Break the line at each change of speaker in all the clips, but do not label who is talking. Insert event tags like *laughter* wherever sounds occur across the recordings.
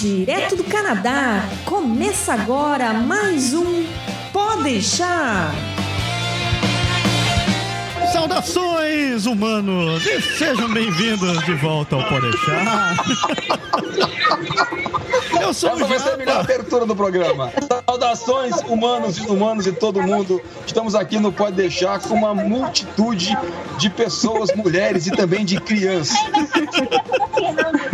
direto do Canadá. Começa agora mais um Pode deixar.
Saudações, humanos! E sejam bem-vindos de volta ao Pode deixar. *laughs* Eu sou
Essa
o
vai ser a melhor abertura do programa. Saudações, humanos e humanos de todo mundo. Estamos aqui no Pode Deixar com uma multitude de pessoas, mulheres e também de crianças. *laughs*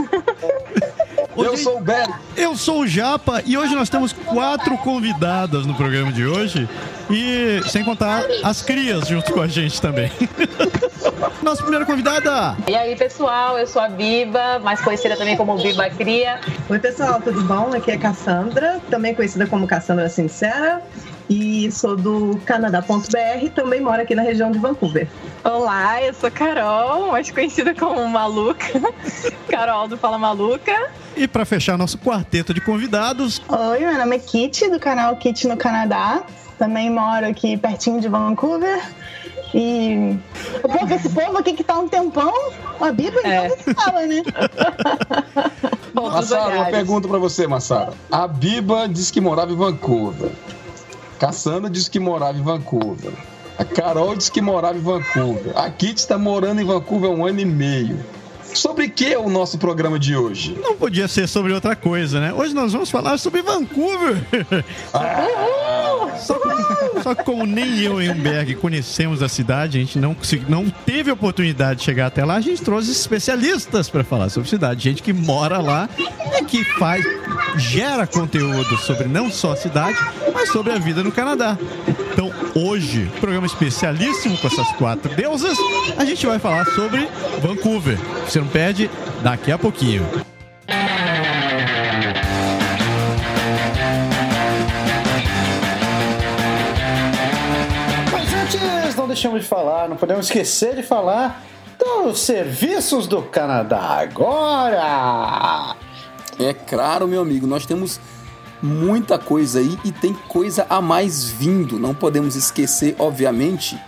Eu
Hoje-
sou o Berg.
Eu sou o Japa e hoje nós temos quatro convidadas no programa de hoje e sem contar as crias junto com a gente também. *laughs* Nossa primeira convidada,
E aí, pessoal, eu sou a Biba, mais conhecida também como Biba Cria.
Oi, pessoal, tudo bom? Aqui é Cassandra, também conhecida como Cassandra Sincera. E sou do Canadá.br, também moro aqui na região de Vancouver.
Olá, eu sou Carol, mais conhecida como Maluca. *laughs* Carol do Fala Maluca.
e para fechar nosso quarteto de convidados,
Oi, meu nome é Kit, do canal Kit no Canadá. Também moro aqui pertinho de Vancouver. E o povo, esse povo aqui que tá um tempão, a Bíblia então
É.
não se fala, né? *laughs*
Massara, uma pergunta pra você, Massara. A Biba disse que morava em Vancouver. Cassandra disse que morava em Vancouver. A Carol disse que morava em Vancouver. A Kit está morando em Vancouver há um ano e meio. Sobre que é o nosso programa de hoje?
não podia ser sobre outra coisa, né? Hoje nós vamos falar sobre Vancouver. Só, só que como nem eu e o Berg conhecemos a cidade, a gente não, consegui- não teve oportunidade de chegar até lá, a gente trouxe especialistas para falar sobre cidade, gente que mora lá e que faz, gera conteúdo sobre não só a cidade, mas sobre a vida no Canadá. Então hoje, programa especialíssimo com essas quatro deusas, a gente vai falar sobre Vancouver. Você não perde daqui a pouquinho.
Deixamos de falar, não podemos esquecer de falar dos serviços do Canadá agora!
É claro, meu amigo, nós temos muita coisa aí e tem coisa a mais vindo. Não podemos esquecer, obviamente,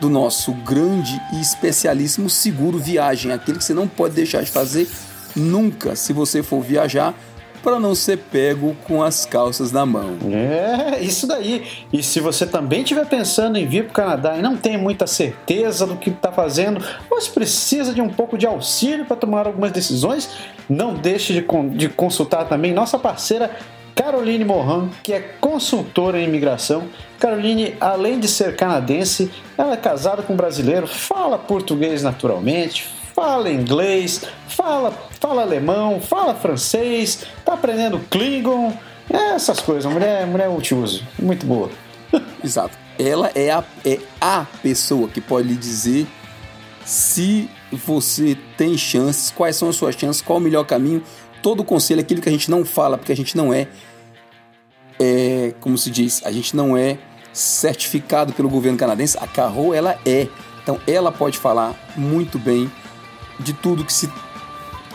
do nosso grande e especialíssimo seguro viagem, aquele que você não pode deixar de fazer nunca se você for viajar para não ser pego com as calças na mão.
É, isso daí. E se você também estiver pensando em vir para o Canadá e não tem muita certeza do que está fazendo, se precisa de um pouco de auxílio para tomar algumas decisões, não deixe de, de consultar também nossa parceira Caroline Moran, que é consultora em imigração. Caroline, além de ser canadense, ela é casada com um brasileiro, fala português naturalmente, fala inglês, fala, fala alemão, fala francês, tá aprendendo Klingon, é, essas coisas. Mulher, mulher multiuso, muito boa. *laughs*
Exato. Ela é a, é a pessoa que pode lhe dizer se você tem chances, quais são as suas chances, qual o melhor caminho, todo o conselho, aquilo que a gente não fala, porque a gente não é, é como se diz, a gente não é certificado pelo governo canadense, a Carro ela é. Então ela pode falar muito bem de tudo que se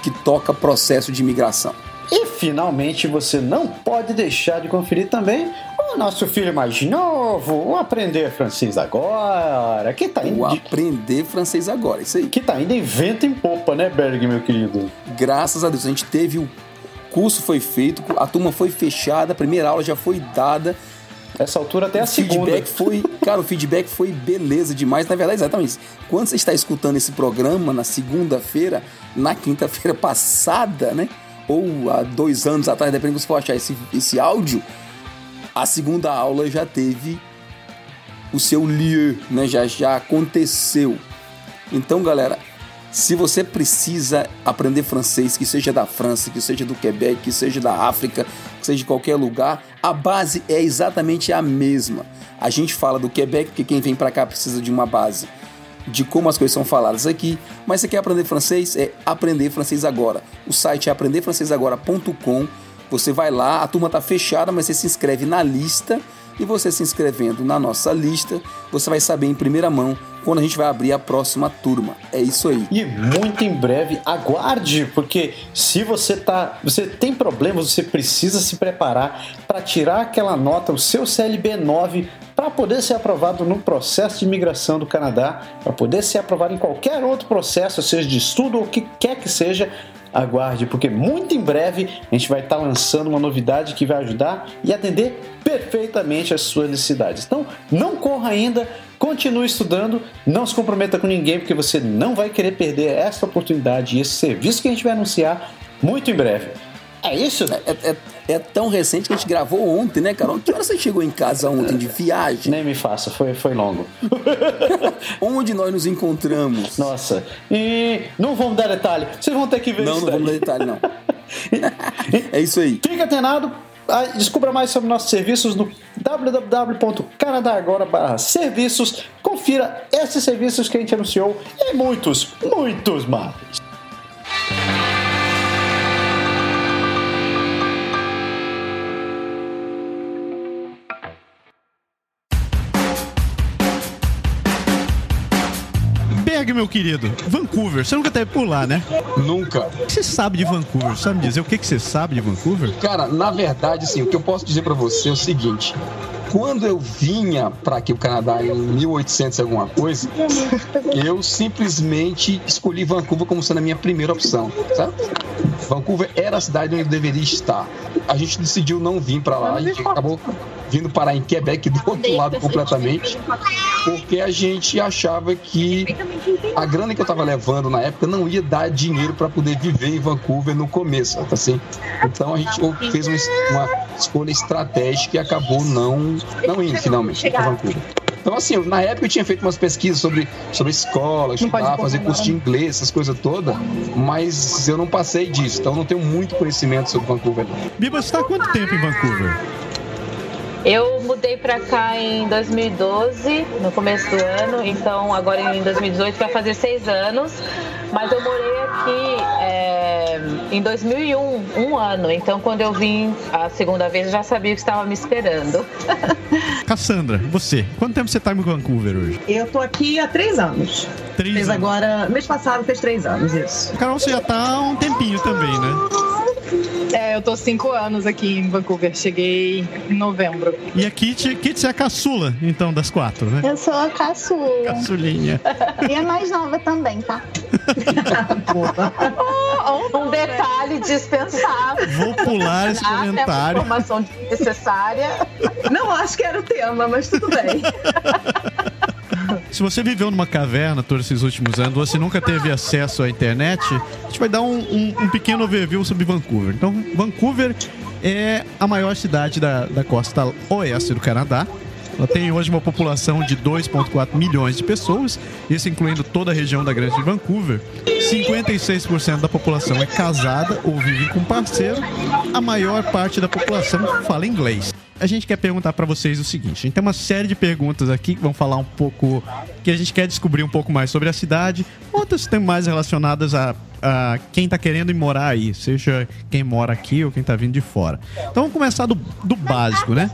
que toca processo de imigração.
E finalmente você não pode deixar de conferir também o nosso filho mais novo, o Aprender Francês Agora, que tá indo,
O
de-
aprender francês agora, isso aí.
que tá indo em vento em popa, né, Berg, meu querido?
graças a Deus, a gente teve o curso foi feito, a turma foi fechada, a primeira aula já foi dada,
Essa altura até a
o
segunda.
feedback foi, cara, o feedback foi beleza demais, na verdade, exatamente. isso. Quando você está escutando esse programa na segunda-feira, na quinta-feira passada, né, ou há dois anos atrás, dependendo de você for achar esse, esse áudio, a segunda aula já teve o seu lieu, né, já, já aconteceu. Então, galera, se você precisa aprender francês, que seja da França, que seja do Quebec, que seja da África, que seja de qualquer lugar, a base é exatamente a mesma. A gente fala do Quebec, porque quem vem para cá precisa de uma base de como as coisas são faladas aqui. Mas você quer aprender francês? É Aprender Francês Agora. O site é aprenderfrancesagora.com. Você vai lá, a turma tá fechada, mas você se inscreve na lista e você se inscrevendo na nossa lista, você vai saber em primeira mão quando a gente vai abrir a próxima turma. É isso aí.
E muito em breve, aguarde, porque se você tá, você tem problemas, você precisa se preparar para tirar aquela nota, o seu CLB 9, para poder ser aprovado no processo de imigração do Canadá, para poder ser aprovado em qualquer outro processo, seja de estudo ou o que quer que seja. Aguarde, porque muito em breve a gente vai estar lançando uma novidade que vai ajudar e atender perfeitamente as suas necessidades. Então, não corra ainda, continue estudando, não se comprometa com ninguém, porque você não vai querer perder essa oportunidade e esse serviço que a gente vai anunciar muito em breve. É isso?
É, é- é tão recente que a gente gravou ontem, né, Carol? Que hora você chegou em casa ontem de viagem?
Nem me faça, foi, foi longo. *laughs*
Onde nós nos encontramos?
Nossa, e não vamos dar detalhe, vocês vão ter que ver
Não,
isso
não vamos dar detalhe, não. *laughs* É isso aí.
Fique atenado, descubra mais sobre nossos serviços no www.canadagora.serviços. Confira esses serviços que a gente anunciou e muitos, muitos mais.
Meu querido, Vancouver, você nunca teve por lá, né?
Nunca.
O que você sabe de Vancouver? Sabe me dizer o que que você sabe de Vancouver?
Cara, na verdade, assim, o que eu posso dizer pra você é o seguinte. Quando eu vinha pra aqui o Canadá em 1800 e alguma coisa, eu simplesmente escolhi Vancouver como sendo a minha primeira opção, sabe? Vancouver era a cidade onde deveria estar. A gente decidiu não vir pra lá, a gente acabou vindo parar em Quebec do outro lado completamente, porque a gente achava que a grana que eu tava levando na época não ia dar dinheiro para poder viver em Vancouver no começo, tá assim. Então a gente fez uma, uma escolha estratégica e acabou não não indo finalmente para Vancouver. Então, assim, na época eu tinha feito umas pesquisas sobre, sobre escola, estudar, fazer curso de inglês, essas coisas todas, mas eu não passei disso, então eu não tenho muito conhecimento sobre Vancouver.
Biba, você tá há quanto tempo em Vancouver?
Eu mudei pra cá em 2012, no começo do ano, então agora em 2018 vai fazer seis anos. Mas eu morei aqui é, em 2001, um ano. Então quando eu vim a segunda vez, eu já sabia o que estava me esperando. *laughs*
Cassandra, você, quanto tempo você tá em Vancouver hoje?
Eu tô aqui há três anos.
Três
Fez
anos.
agora, mês passado fez três anos, isso.
Carol, você já tá há um tempinho também, né?
É, eu tô cinco anos aqui em Vancouver. Cheguei em novembro.
E a Kit, Kit é a caçula, então, das quatro, né?
Eu sou a caçula.
Caçulinha. *laughs*
E a mais nova também, tá?
Um detalhe dispensável.
Vou pular esse
uma
comentário.
informação desnecessária.
Não acho que era o tema, mas tudo bem. *laughs*
Se você viveu numa caverna todos esses últimos anos, você nunca teve acesso à internet, a gente vai dar um, um- um pequeno overview sobre Vancouver. Então, Vancouver é a maior cidade da, da costa oeste do Canadá. Ela tem hoje uma população de 2,4 milhões de pessoas, isso incluindo toda a região da Grande Vancouver. 56% da população é casada ou vive com parceiro. A maior parte da população fala inglês. A gente quer perguntar para vocês o seguinte: a gente tem uma série de perguntas aqui que vão falar um pouco. que a gente quer descobrir um pouco mais sobre a cidade, outras tem mais relacionadas a, a quem tá querendo ir morar aí, seja quem mora aqui ou quem tá vindo de fora. Então vamos começar do, do básico, né?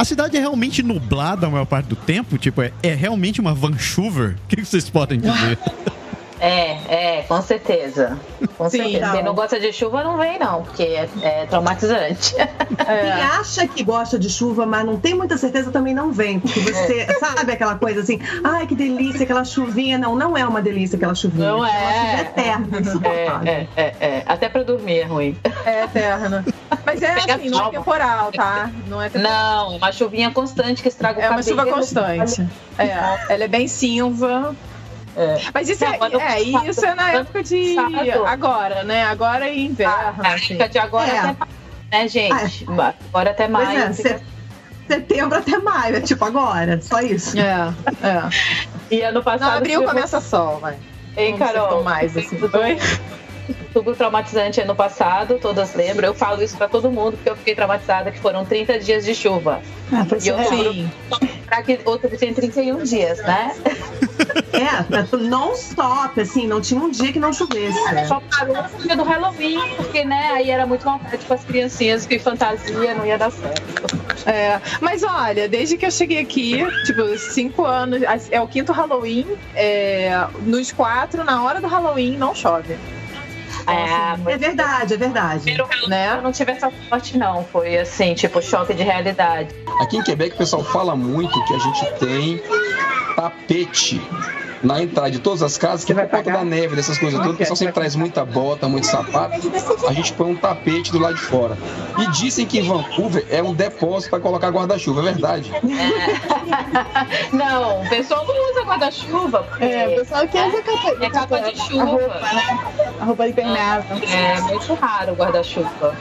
A cidade é realmente nublada a maior parte do tempo? Tipo, é, é realmente uma Vancouver? O que vocês podem dizer? *laughs*
É, é, com certeza. Com
Sim,
certeza.
não.
Quem não gosta de chuva não vem, não, porque é, é traumatizante. *laughs*
Quem acha que gosta de chuva, mas não tem muita certeza, também não vem. Porque você sabe aquela coisa assim, ai que delícia, aquela chuvinha. Não, não é uma delícia aquela chuvinha.
Não é.
é eterna, insuportável.
É, é, é, é. Até pra dormir é ruim.
É eterna. Mas é
Pega
assim, não é temporal, tá? Não é temporal.
Não, uma chuvinha constante que estraga o
É uma
cabelo.
chuva constante. É, ela é bem cinza.
É.
Mas isso é,
Não,
é, isso é na época de. Agora, né? Agora é inverno.
Na
assim.
época de agora
É.
até mais, né, gente? Agora até maio.
é,
fica-
se- setembro até maio, é tipo agora, só isso.
É, é.
E ano
Não,
passado.
abril
tive-
começa sol, vai.
Ei, Carol.
mais, assim. Oi? *laughs*
Tudo traumatizante ano passado, todas lembram. Eu falo isso pra todo mundo, porque eu fiquei traumatizada que foram 30 dias de chuva.
Ah,
E
é.
outubro,
Sim.
pra que outubro tem 31 dias, né? *laughs*
É, non-stop, assim, não tinha um dia que não chovesse.
Só parou no dia do Halloween, porque, né, aí era muito vontade com as criancinhas que fantasia não ia dar certo.
É, mas olha, desde que eu cheguei aqui, tipo, cinco anos, é o quinto Halloween, é, nos quatro, na hora do Halloween, não chove.
É,
É verdade, é verdade.
primeiro
Né?
eu não tive essa sorte, não. Foi assim, tipo, choque de realidade.
Aqui em Quebec o pessoal fala muito que a gente tem tapete na entrada de todas as casas, que por conta da neve, dessas coisas todas, o pessoal sempre traz muita bota, muito sapato. A gente põe um tapete do lado de fora. E dizem que Vancouver é um depósito para colocar guarda-chuva, é verdade? *laughs*
Não, o pessoal não usa guarda-chuva. porque
É, o pessoal que usa capa,
É capa de chuva.
A roupa, né? A roupa impermeável.
É muito raro o guarda-chuva.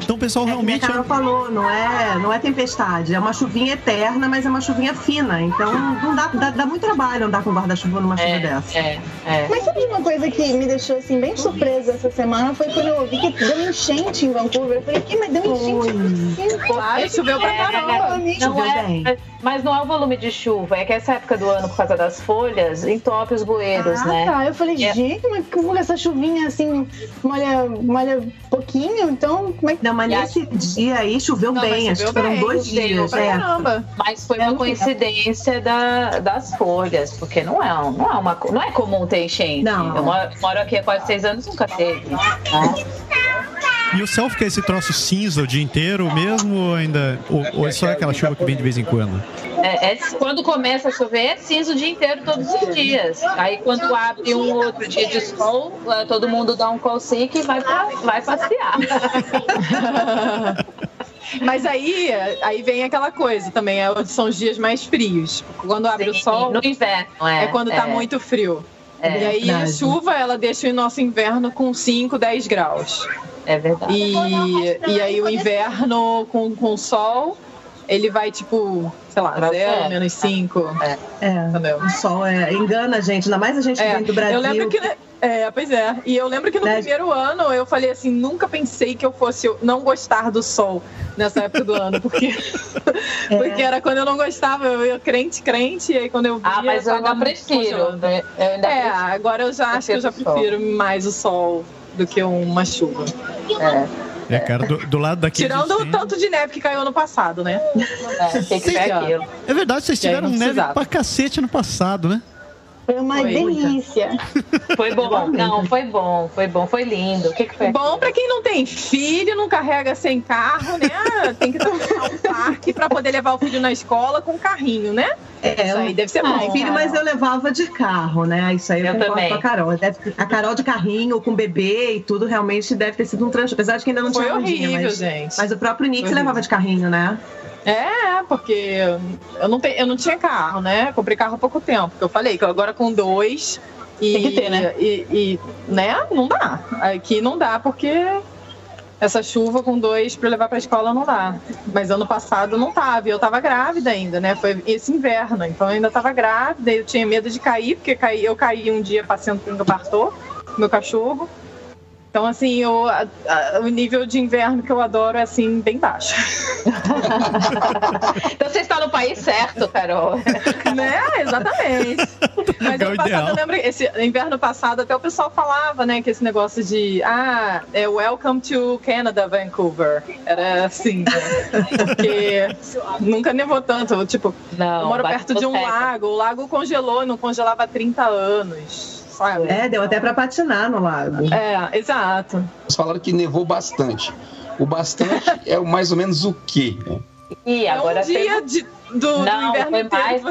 Então o pessoal
É, como a
realmente.
Carol falou, não é, não é tempestade, é uma chuvinha eterna, mas é uma chuvinha fina. Então não dá, dá, dá muito trabalho andar com guarda-chuva numa chuva dessa.
É, é.
Mas sabe uma coisa que me deixou assim bem surpresa essa semana? Foi quando eu ouvi que deu enchente em Vancouver. Eu falei, que mas deu enchente assim?
Claro, choveu pra caramba.
Não
Choveu
é,
bem.
mas não é o volume de chuva, é que essa época do ano, por causa das folhas, entope os bueiros,
Ah,
né?
tá. Eu falei,
É.
gente, mas como essa chuvinha assim molha, molha pouquinho? Então, como é que.
Não, mas
E
nesse dia aí choveu
Não,
bem, acho que foram
bem,
dois dias.
pra
É.
caramba.
Mas foi uma coincidência da, das folhas, porque não é, não é uma não é comum ter enchente.
Não.
Eu moro, moro aqui há quase seis anos nunca teve. né?
E o céu fica esse troço cinza o dia inteiro mesmo ou ainda. Ou, ou é só aquela chuva que vem de vez em quando?
É, é- quando começa a chover, é cinza o dia inteiro, todos os dias. Aí quando abre um outro dia de sol, eh, todo mundo dá um call sick e vai, pra, vai passear. *laughs*
Mas aí, aí vem aquela coisa também, é, são os dias mais frios. Quando abre o
Sim,
sol,
No inverno, é.
é quando tá
é.
muito frio.
É
e aí a
verdade.
chuva, ela deixa o nosso inverno com 5, 10 graus.
É verdade.
E, e aí o inverno com, com sol, ele vai tipo, sei lá,
Vai
0,
ser.
menos 5.
É,
Entendeu?
o sol é, engana a gente, ainda mais a gente
É,
vem do Brasil.
eu lembro que. É, pois é. E eu lembro que no
Né?
primeiro ano eu falei assim, nunca pensei que eu fosse não gostar do sol nessa época do ano, porque, *laughs*
É.
porque era quando eu não gostava, eu ia crente, crente, e aí quando eu via.
Ah, mas eu ainda prefiro.
congelando.
Eu ainda
É,
prefiro.
agora eu já acho que eu já
Prefiro sol.
mais o sol do que uma chuva.
É,
É, cara, do, do lado daqui.
Tirando o tanto de neve que caiu ano passado, né?
é, tem que ver
Sim.
aquilo.
É verdade, vocês tiveram neve pra cacete no passado, né?
Foi uma
Foi.
delícia.
Foi bom. Não, foi bom, foi bom, foi lindo. O que, que foi?
Bom pra quem não tem filho, não carrega sem carro, né? *laughs* Tem que trocar um parque pra poder levar o filho na escola com carrinho, né?
É,
Isso aí deve ser
eu
bom.
filho, mas eu levava de carro, né? Isso aí eu,
Eu também.
com a Carol. Deve- a Carol de carrinho, com bebê e tudo, realmente deve ter sido um transtorno. Apesar de que ainda não
Foi
tinha rodinha,
horrível,
mas,
gente.
mas o próprio Nick levava de carrinho, né?
É, porque eu não, te, eu não tinha carro, né? Comprei carro há pouco tempo, que eu falei que agora com dois. E,
Tem que ter, né?
E, e, né? Não dá. Aqui não dá, porque essa chuva com dois pra levar pra escola não dá. Mas ano passado não tava. E eu tava grávida ainda, né? Foi esse inverno. Então eu ainda tava grávida. Eu tinha medo de cair, porque eu caí um dia passeando com o Bartô, meu cachorro. Então, assim, eu, a- a- o nível de inverno que eu adoro é, assim, bem baixo. *laughs*
Então você está no país certo, Carol.
né? Exatamente. Mas
É o
ano passado,
ideal.
eu lembro, esse inverno passado, até o pessoal falava, né, que esse negócio de, ah, é Welcome to Canada, Vancouver. Era assim, né? Porque nunca nevou tanto. Tipo,
Não,
eu moro perto de um lago, o lago congelou e não congelava há 30 anos, sabe?
É, deu até pra patinar no lago.
É, exato.
Vocês falaram que nevou bastante. O bastante *laughs* é o mais ou menos o quê?
E
É
agora
um dia
tem-
de, do,
Não,
do inverno
foi mais.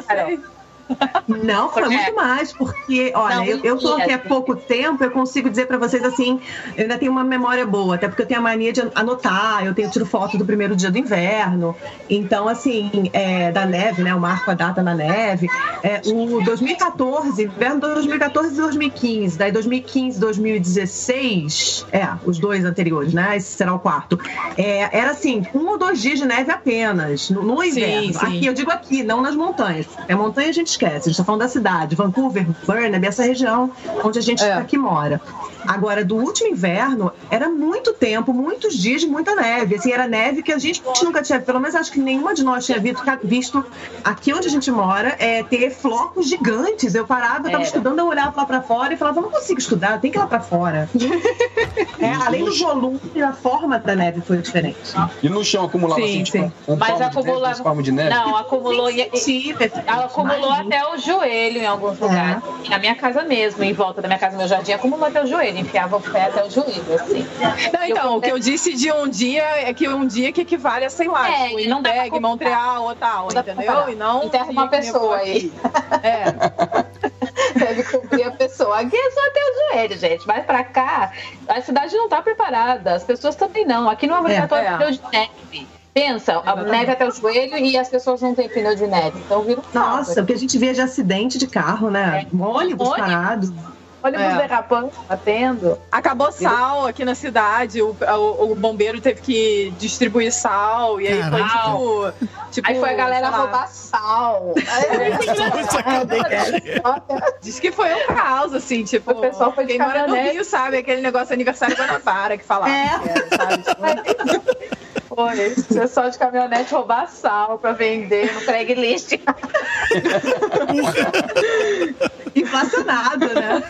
Não, foi
Porque-
muito mais, porque, olha,
Não,
eu, eu tô aqui há pouco tempo, eu consigo dizer pra vocês assim, eu ainda tenho uma memória boa, até porque eu tenho a mania de anotar, eu tenho tiro foto do primeiro dia do inverno, então, assim, é, da neve, né, eu marco a data na neve, é, o 2014, inverno de 2014 e 2015, daí 2015 2016, é, os dois anteriores, né, esse será o quarto, é, era assim, um ou dois dias de neve apenas, no, no inverno,
sim.
aqui, eu digo aqui, não nas montanhas, é montanha a gente esquece, a gente tá falando da cidade, Vancouver, Burnaby, essa região onde a gente
É.
aqui mora. Agora, do último inverno, era muito tempo, muitos dias de muita neve. Assim, era neve que a gente nunca tinha, pelo menos acho que nenhuma de nós tinha visto, visto aqui onde a gente mora, é, ter flocos gigantes. Eu parava, eu tava
Era.
estudando, eu olhava lá pra fora e falava, não consigo estudar, tenho que ir lá pra fora. *laughs* É, além do volume, a forma da neve foi diferente.
E no chão acumulava
Sim,
assim, tipo,
sim.
um
Mas
palmo de neve,
acumulava-
palmos de neve?
Não, acumulou, e- e-
Tive,
ela acumulou
imagina.
Até o joelho em alguns lugares. E Na minha casa mesmo, em volta da minha casa, meu jardim acumulou até o joelho, enfiava o pé até o joelho, assim.
Não, então, o que eu disse de um dia é que um dia que equivale a, sei lá,
É,
tipo, Winnipeg. Montreal ou tal, entendeu? E não
Enterra
um
uma pessoa
aqui. *laughs* É.
deve cobrir a pessoa. Aqui é só até o joelho, gente. Mas pra cá, a cidade não tá preparada. As pessoas também não. Aqui não é obrigatório
É.
pneu de neve. Pensa, a neve até o joelho e as pessoas não têm pneu de neve. Então vira um.
Nossa, o que a gente vê de acidente de carro, né? Ônibus
Ônibus.
parado.
Ônibus
É.
derrapando, batendo.
Acabou sal aqui na cidade, o, o, o bombeiro teve que distribuir sal, e aí foi
Caralho.
tipo. tipo
Aí foi a galera
lá,
roubar sal.
Diz que foi um caos, assim, tipo.
O pessoal foi de
quem mora no. Rio sabe aquele negócio aniversário Guanabara que falava.
É.
sabe? Tipo,
Foi, pessoal de caminhonete roubar sal pra vender no Craigslist. *laughs*
Inflacionado, né?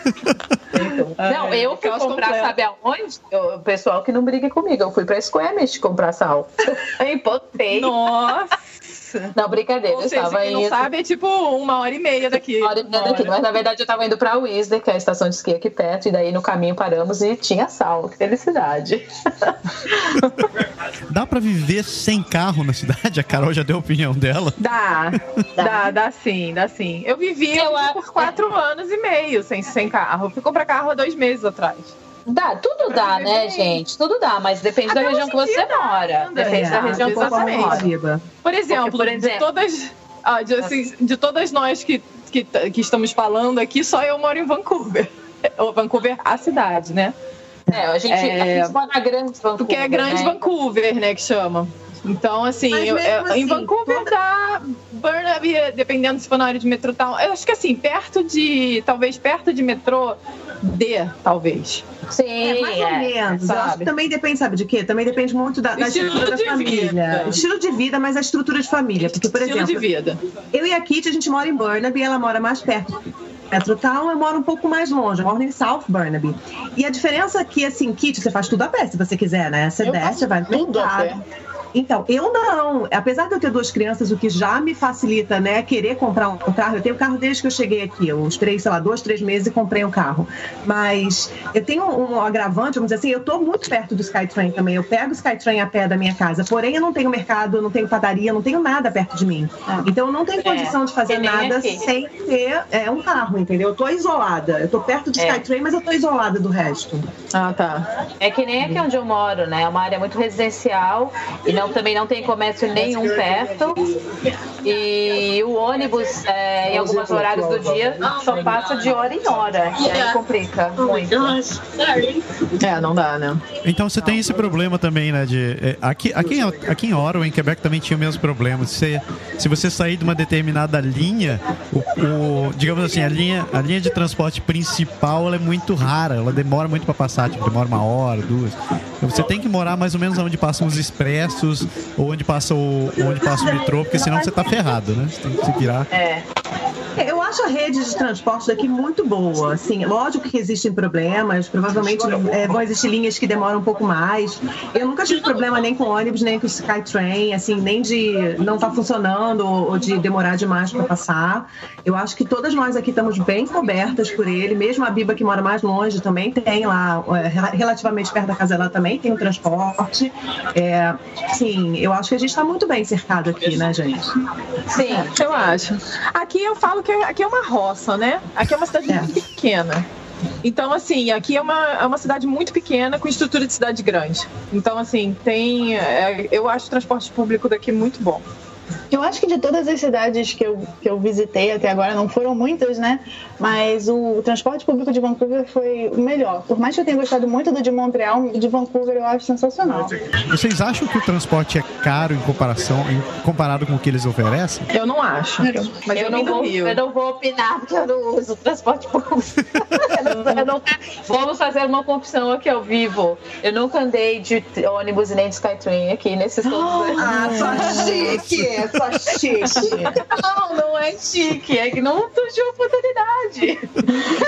Não, eu fui comprar,
completo.
sabe aonde? O pessoal que não briga comigo. Eu fui pra Squamish comprar sal. *laughs* Eu empotei.
Nossa!
Não, brincadeira.
Ou
eu
seja,
estava
quem não
indo.
sabe é tipo uma hora e meia daqui.
Uma hora e meia daqui, mas na verdade eu tava indo pra Wisner, que é a estação de esqui aqui perto, e daí no caminho paramos e tinha sal. Que felicidade. *laughs*
Dá pra viver sem carro na cidade? A Carol já deu a opinião dela.
Dá, dá, dá sim, dá sim. Eu vivi
Eu
por quatro anos e meio sem, sem carro. Fui comprar carro há dois meses atrás.
Dá, tudo dá, né, gente? Tudo dá, mas depende da
Até
região
hoje
que você
dia
mora.
ainda,
Depende
é,
da região que você mora.
Por exemplo,
por exemplo-
de todas, ah, de, assim, de todas nós que, que, que estamos falando aqui, só eu moro em Vancouver. *laughs* Ou Vancouver, a cidade, né?
É, a gente,
É.
a gente mora na grande Vancouver.
Porque é grande
né?
Vancouver, né, que chama. Então, assim, eu-
mesmo
eu- em
assim,
Vancouver dá Burnaby, dependendo se for na área de metrô tal. Eu acho que assim, perto de. Talvez perto de metrô D, talvez.
Sim,
É, mais ou
é.
menos. Eu acho
sabe?
que também depende, sabe de quê? Também depende muito da, da estrutura da
de
família.
vida.
Estilo de vida, mas a estrutura de família. Porque, por
Estilo de
exemplo,
vida.
eu e a Kitty, a gente mora em Burnaby e ela mora mais perto. Metrotown, eu moro um pouco mais longe, eu moro em South Burnaby. E a diferença aqui, assim, Kitty, você faz tudo a pé, se você quiser, né? Você
Eu
desce, vai no
tudo a
mercado. Então, eu não. Apesar de eu ter duas crianças, o que já me facilita, né, querer comprar um carro. Eu tenho carro desde que eu cheguei aqui. Eu esperei, sei lá, dois, três meses e comprei um carro. Mas eu tenho um agravante, vamos dizer assim, eu tô muito perto do Skytrain também. Eu pego o Skytrain a pé da minha casa. Porém, eu não tenho mercado, eu não tenho padaria, eu não tenho nada perto de mim. Então, eu não tenho condição de fazer
nem
nada
aqui.
sem ter é, um carro, entendeu? Eu tô isolada. Eu tô perto do
É.
Skytrain, mas eu tô isolada do resto.
Ah, tá.
É que nem aqui onde eu moro, né? É uma área muito residencial e não, também não tem comércio nenhum perto. E o ônibus, é, em alguns horários do dia, só passa de hora em hora. E aí complica muito.
É, não dá, né?
Então você tem esse problema também, né? De, é, aqui, aqui, em- aqui em Ottawa, em Quebec, também tinha o mesmo problema. Se, se você sair de uma determinada linha, o, o- digamos assim, a linha, a linha de transporte principal ela é muito rara, ela demora muito para passar, tipo, demora uma hora, duas. Então você tem que morar mais ou menos onde passam os expressos ou onde passa o, onde passa o metrô, porque senão você tá ferrado, né? Você tem que se virar.
É.
Eu acho a rede de transporte daqui muito boa. Assim, lógico que existem problemas, provavelmente é, vão existir linhas que demoram um pouco mais. Eu nunca tive problema nem com ônibus, nem com Skytrain, assim, nem de não estar funcionando ou de demorar demais para passar. Eu acho que todas nós aqui estamos bem cobertas por ele. Mesmo a Biba que mora mais longe também tem lá, é, rela- relativamente perto da casa dela também tem o transporte. É, sim, eu acho que a gente está muito bem cercado aqui, né, gente?
Sim.
Eu acho. Aqui eu falo que aqui é uma roça, né? Aqui é uma cidade
É.
muito pequena. Então, assim, aqui é uma, é uma cidade muito pequena com estrutura de cidade grande. Então, assim, tem. é, eu acho o transporte público daqui muito bom.
Eu acho que de todas as cidades que eu, que eu visitei até agora, não foram muitas, né? Mas o transporte público de Vancouver foi o melhor. Por mais que eu tenha gostado muito do de Montreal, de Vancouver eu acho sensacional.
Vocês acham que o transporte é caro em comparação, em, comparado com o que eles oferecem?
Eu não acho. Mas eu,
Eu não, vou, eu não vou opinar porque eu não uso transporte público. *laughs* Eu não- eu nunca- vamos fazer uma confissão aqui ao vivo. Eu nunca andei de ônibus e nem de Skytrain aqui nesses todos.
Ah, só chique, só chique.
Não, não é chique, é que não surgiu oportunidade.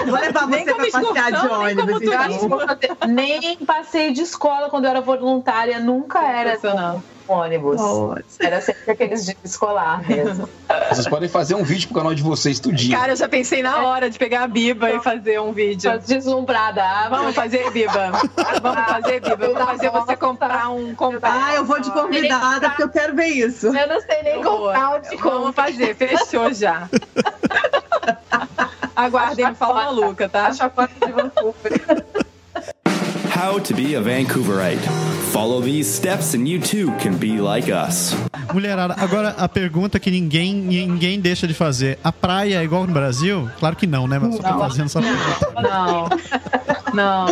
Vou levar
Nem
você pra passear de
nem
ônibus. então.
Vou fazer- Nem passeio de escola quando eu era voluntária, nunca era
Sensacional.
Ônibus.
Nossa.
Era sempre aqueles de escolar mesmo. *laughs*
Vocês podem fazer um vídeo pro canal de vocês tudinho.
Cara, eu já pensei na hora de pegar a Biba e fazer um vídeo.
Tô deslumbrada. Ah,
Vamos fazer, Biba. *laughs* Vamos fazer, Biba. Eu vou fazer você comprar um comprar.
Ah, eu vou de convidada porque eu quero ver isso.
Eu não sei nem contar onde
Vamos fazer, fechou já. *laughs* Aguardem no Fala Maluca, tá?
A chacota de Vancouver.
How to be a Vancouverite. Follow these steps and you too can be like us.
Mulherada, agora a pergunta que ninguém, ninguém deixa de fazer. A praia é igual no Brasil? Claro que não, né? Mas só tô fazendo essa pergunta.
Não. Não.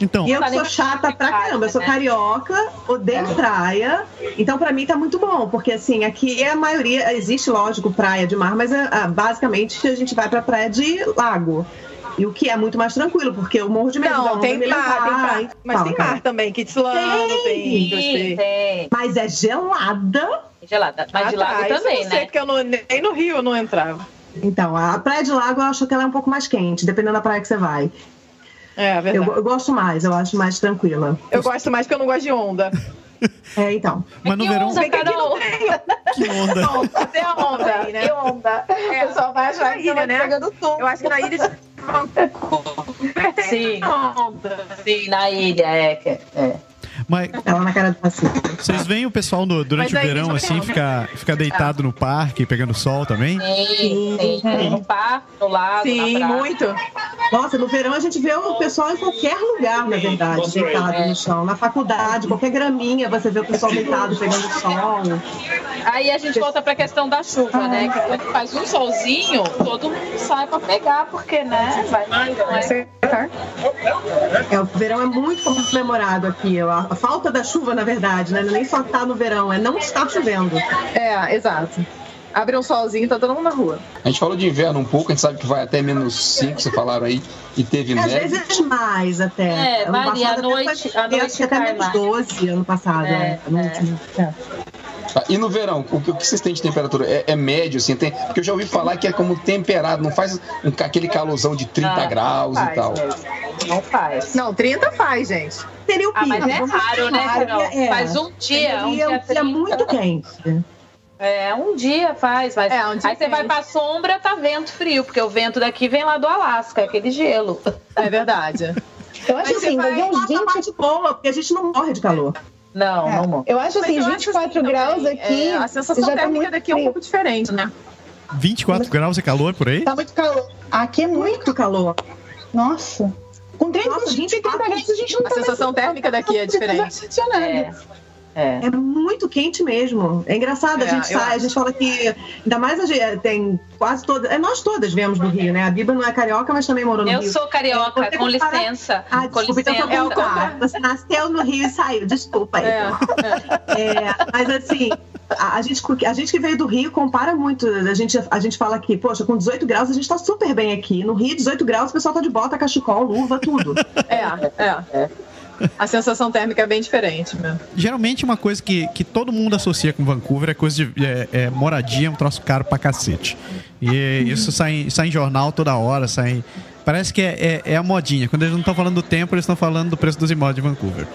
Então,
E eu sou chata pra caramba, eu sou carioca, odeio praia. Então, pra mim, tá muito bom, porque assim, aqui é a maioria, existe, lógico, praia de mar, mas é, ah, basicamente a gente vai pra praia de lago. E o que é muito mais tranquilo, porque eu morro de medo
Não,
onda
tem
me
mar, tem
levar.
mar. Mas
Fala,
tem mar também, Kitsilano, tem. gostei.
tem.
Mas é gelada.
Gelada. Mas
Ah,
de
tá,
lago
eu
também,
não sei,
né?
porque eu não, nem no Rio eu não entrava.
Então, a praia de lago eu acho que ela é um pouco mais quente, dependendo da praia que você vai.
É,
Eu,
verdade.
eu gosto mais, eu acho mais tranquila.
Eu gosto mais porque eu não gosto de onda. *laughs*
É, então.
mas no
Que
verão,
onda,
que
Carol?
não tem.
que onda.
Não, tem a onda aí, né?
Que onda. O pessoal vai achar
Na
que
ilha, né?
pegando tudo.
Eu acho que na ilha de Vancouver tem
Sim.
onda.
Sim, na ilha, é. que- é.
Mas
Ela na cara do Pacífico.
vocês veem o pessoal no- durante o verão, assim, ficar ficar deitado no parque, pegando sol também?
Sim, sim. sim. No parque, no lago,
Sim,
na praia.
muito.
Nossa, no verão a gente vê o pessoal em qualquer lugar, na verdade, deitado no chão. Na faculdade, qualquer graminha, você vê o pessoal deitado pegando sol.
Aí a gente volta pra questão da chuva, né? Que quando faz um solzinho, todo mundo sai pra pegar, porque, né? Vai, não é-
É, o verão é muito comemorado aqui. A, a falta da chuva, na verdade, né? Nem só tá no verão, é não estar chovendo.
É, exato. Abre um solzinho, tá todo mundo na rua.
A gente falou de inverno um pouco, a gente sabe que vai até menos 5, você falaram aí, e teve
Às
neve.
vezes mais até.
É,
Ano
varia.
passado
À
até
noite-
foi-
à noite
acho que até menos
mais.
12 ano passado.
É,
né?
É.
é.
Tá, E no verão, o que, o que vocês têm de temperatura? É, é médio, assim? Tem, porque eu já ouvi falar que é como temperado, não faz um- aquele calorzão de 30
Não,
graus
não
e
faz
tal.
mesmo. Não faz.
Não, 30 faz, gente.
Seria o
Ah,
pico.
mas é raro, né, Carol?
É.
Faz um dia, um dia
um dia muito quente.
É, um dia faz, mas
É, um dia
aí você vai pra sombra, tá vento frio, porque o vento daqui vem lá do Alasca, é aquele gelo.
É verdade.
Eu acho
Mas
assim,
vai
vir uns 20
parte boa, porque a gente não morre de calor.
Não,
É,
não morre.
eu acho assim,
eu acho
24
assim
graus
também,
aqui.
é, a sensação
já tá
térmica daqui é um
frio.
pouco diferente, né?
24 graus é calor por aí?
Tá muito calor. Aqui é muito.
Muito calor.
Nossa. Com 30,
Nossa,
20, 30
24
graus a gente não
A
tá
sensação térmica daqui é diferente.
É, é.
É muito quente mesmo. É engraçado, a
É,
gente
eu
sai, a
acho.
gente fala que. Ainda mais a gente tem quase todas. É, nós todas viemos do Rio, né? A Biba não é carioca, mas também morou no
Eu
Rio.
sou carioca,
Você
com
compara-
licença.
Ah,
com
desculpa, então
licença.
foi
É o
o contrário. Você nasceu no Rio e saiu, desculpa aí.
É,
É, mas assim, a, a gente, a gente que veio do Rio compara muito. A gente, a gente fala que, poxa, com 18 graus a gente tá super bem aqui. No Rio, 18 graus, o pessoal tá de bota, cachecol, luva, tudo.
é, é. A sensação térmica é bem diferente mesmo.
Geralmente uma coisa que, que todo mundo associa com Vancouver é coisa de é, é moradia, é um troço caro pra cacete. E isso sai, sai em jornal toda hora, sai. Parece que é, é, é a modinha. Quando eles não estão falando do tempo, eles estão falando do preço dos imóveis de Vancouver.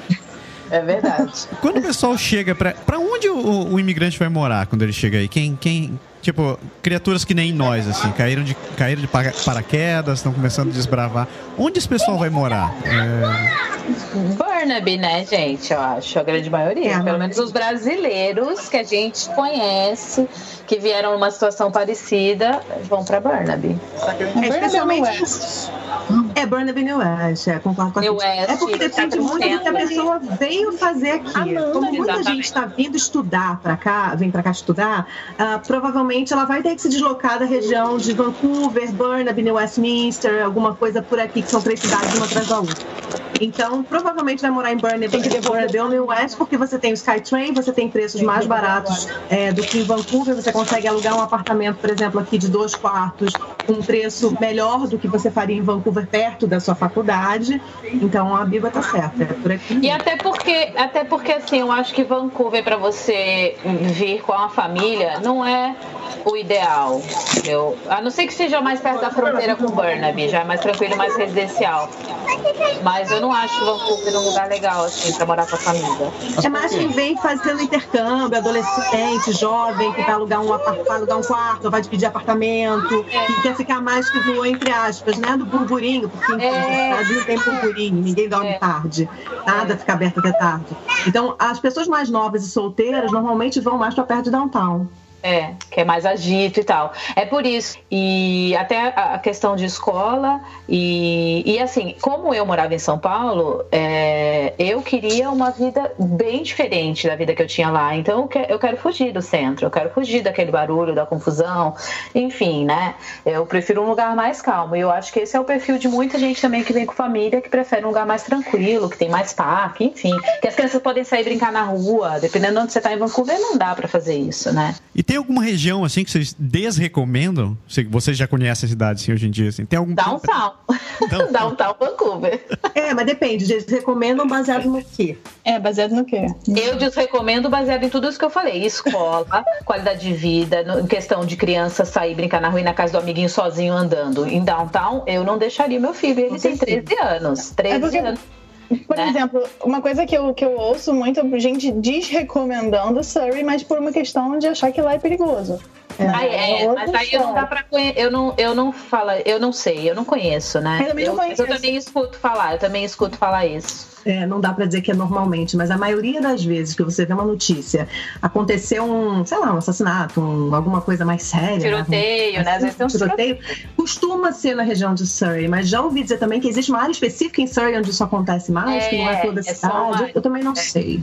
É verdade.
Quando o pessoal chega pra. Pra onde o, o imigrante vai morar quando ele chega aí? Quem. quem tipo, criaturas que nem nós, assim, caíram de, caíram de para- paraquedas, estão começando a desbravar. Onde esse pessoal vai morar? É,
Burnaby, né, gente? Eu acho, a grande maioria.
É,
Pelo menos os brasileiros que a gente conhece, que vieram numa situação parecida, vão pra Burnaby.
É, especialmente. É Burnaby New West, é, concordo com a
New
Cris. É porque
West,
depende
tá
muito do que a pessoa veio fazer aqui.
Ah,
Como muita
exatamente.
gente está vindo estudar para cá, vem para cá estudar, ah, provavelmente ela vai ter que se deslocar da região de Vancouver, Burnaby, New Westminster, alguma coisa por aqui, que são três cidades uma atrás da outra. Então, provavelmente vai morar em Burnaby, Burnaby ou New West, porque você tem o Skytrain, você tem preços mais baratos é, do que em Vancouver. Você consegue alugar um apartamento, por exemplo, aqui de dois quartos, com um preço melhor do que você faria em Vancouver, perto da sua faculdade. Então, a Biba tá certa, é por aqui.
E até porque, até porque assim, eu acho que Vancouver para você vir com a família não é o ideal. Eu, a não ser que seja mais perto da fronteira com Burnaby, já é mais tranquilo, mais residencial. Mas eu não acho Vancouver um lugar legal assim para morar com a família.
É mais quem vem fazendo intercâmbio, adolescente, jovem, que vai alugar um, vai alugar um quarto, vai dividir apartamento, que quer ficar mais que no, entre aspas, né? Do burburinho, porque
É.
no Brasil não tem burburinho, ninguém dorme
É.
tarde, nada fica aberto até tarde. Então, as pessoas mais novas e solteiras normalmente vão mais para perto de downtown.
É, que é mais agito e tal. É por isso. E até a questão de escola. E, e assim, como eu morava em São Paulo, é, eu queria uma vida bem diferente da vida que eu tinha lá. Então eu, que, eu quero fugir do centro, eu quero fugir daquele barulho, da confusão. Enfim, né? Eu prefiro um lugar mais calmo. E eu acho que esse é o perfil de muita gente também que vem com família, que prefere um lugar mais tranquilo, que tem mais parque, enfim. Que as crianças podem sair brincar na rua. Dependendo de onde você está em Vancouver, não dá para fazer isso, né?
E tem alguma região assim que vocês desrecomendam? Você- Vocês já conhecem a cidade assim, hoje em dia? Assim. Tem algum.
Downtown. *laughs* Downtown Vancouver.
É, mas depende, eles recomendam baseado no quê?
É, baseado no quê?
Eu desrecomendo baseado em tudo isso que eu falei. Escola, *laughs* qualidade de vida, questão de criança sair brincar na rua e na casa do amiguinho sozinho andando. Em downtown, eu não deixaria meu filho. Ele tem 13 anos. 13
É porque-
anos.
Por
né?
exemplo, uma coisa que eu, que eu ouço muito é gente desrecomendando Surrey, mas por uma questão de achar que lá é perigoso.
Ah, é,
outra
mas aí eu não
história.
dá pra conhe- eu não eu não falo, eu não sei, eu não conheço, né?
Eu também não
eu, mas eu
conheço.
também escuto falar, eu também escuto falar isso.
É, não dá pra dizer que é normalmente, mas a maioria das vezes que você vê uma notícia, aconteceu um, sei lá, um assassinato, um- alguma coisa mais séria.
Tiroteio, né? Às vezes tem uns
tiroteio. Costuma ser na região de Surrey, mas já ouvi dizer também que existe uma área específica em Surrey onde isso acontece mais, que não é
É,
toda a
é
cidade.
uma-
Eu também não sei.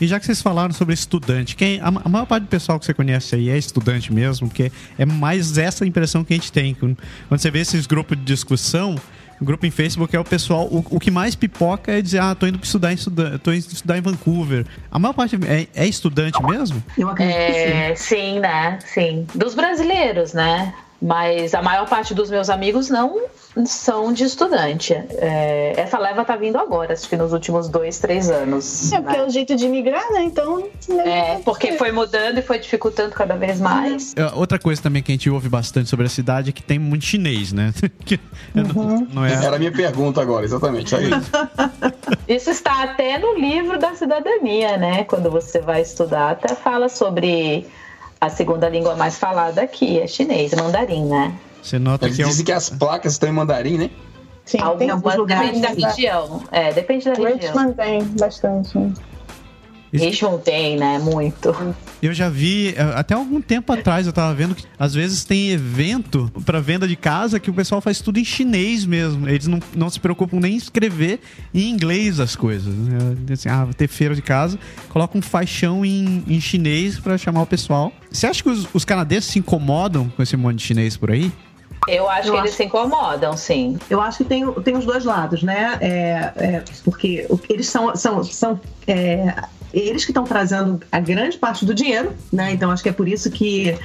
E já que vocês falaram sobre estudante, quem a, a maior parte do pessoal que você conhece aí é estudante mesmo, porque é mais essa impressão que a gente tem. Quando você vê esses grupos de discussão, grupo em Facebook é o pessoal, o, o que mais pipoca é dizer, ah, tô indo estudar em, estuda- tô indo estudar em Vancouver. A maior parte é, é estudante mesmo?
Eu acredito que sim.
É, sim, né? Sim. Dos brasileiros, né? Mas a maior parte dos meus amigos não são de estudante. É, essa leva tá vindo agora, acho que nos últimos dois, três anos.
É, porque
né?
é o jeito de migrar, né? Então.
É, porque foi mudando e foi dificultando cada vez mais.
É, Outra coisa também que a gente ouve bastante sobre a cidade é que tem muito chinês, né? *laughs* Que não, não é...
Era a minha pergunta agora, exatamente. É isso. *laughs*
Isso está até no livro da cidadania, né? Quando você vai estudar, até fala sobre a segunda língua mais falada aqui, é chinês, mandarim, né?
Você nota
Eles
que é
dizem que as placas estão em mandarim, né?
Sim, tem
alguns
Algumas
lugares,
depende da região. É, depende da região.
Richmond tem bastante.
Richmond tem, né? Muito.
Eu já vi, eh, até algum tempo atrás, eu tava vendo que às vezes tem evento pra venda de casa que o pessoal faz tudo em chinês mesmo. Eles não, não se preocupam nem em escrever em inglês as coisas. né? Assim, ah, vai ter feira de casa, coloca um faixão em, em chinês pra chamar o pessoal. Você acha que os, os canadenses se incomodam com esse monte de chinês por aí?
Eu acho
Eu
que eles
acho-
se incomodam, sim.
Eu acho que tem, tem os dois lados, né? É, é, porque eles são, são, são é, eles que estão trazendo a grande parte do dinheiro, né? Então acho que é por isso que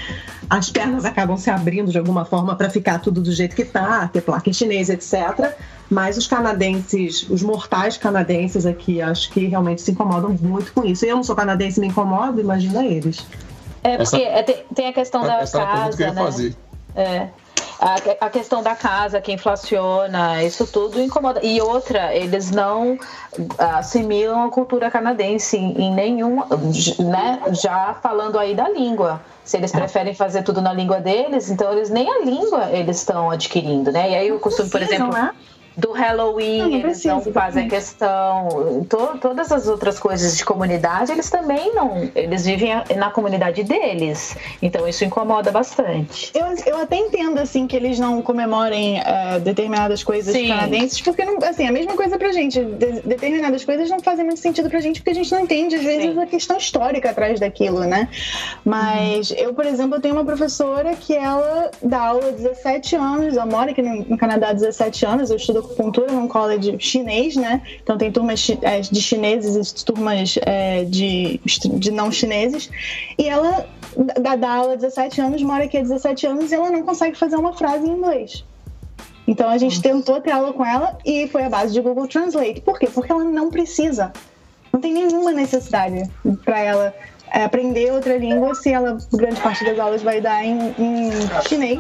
as pernas acabam se abrindo de alguma forma para ficar tudo do jeito que tá, ter placa em chinês, etc. Mas os canadenses, os mortais canadenses aqui, acho que realmente se incomodam muito com isso. Eu não sou canadense, me incomodo, imagina eles.
É
Essa-
porque é, tem, tem a questão da
Essa que eu
casa,
ia
né?
fazer.
É. A, a questão da casa que inflaciona, isso tudo incomoda. E outra, eles não assimilam a cultura canadense em, nenhum, né? Já falando aí da língua. Se eles preferem fazer tudo na língua deles, então eles nem a língua eles estão adquirindo, né? E aí o costume, por exemplo,
né?
Do Halloween,
Não, não
eles não fazem questão. To- todas as outras coisas de comunidade, eles também não. Eles vivem na comunidade deles. Então isso incomoda bastante.
Eu, eu até entendo, assim, que eles não comemorem eh, determinadas coisas
Sim.
canadenses, porque, não, assim, a mesma coisa pra gente. De- determinadas coisas não fazem muito sentido pra gente, porque a gente não entende, às vezes,
Sim.
a questão histórica atrás daquilo, né? Mas eu, por exemplo, eu tenho uma professora que ela dá aula há 17 anos, ela mora aqui no, no Canadá há 17 anos, eu estudo acupuntura num college chinês, né? Então tem turmas eh, de chineses e turmas eh, de, de não chineses. E ela dá, aula há 17 anos, mora aqui há 17 anos e ela não consegue fazer uma frase em inglês. Então a gente tentou ter aula com ela e foi a base de Google Translate. Por quê? Porque ela não precisa. Não tem nenhuma necessidade para ela é, aprender outra língua se ela, grande parte das aulas, vai dar em, em chinês.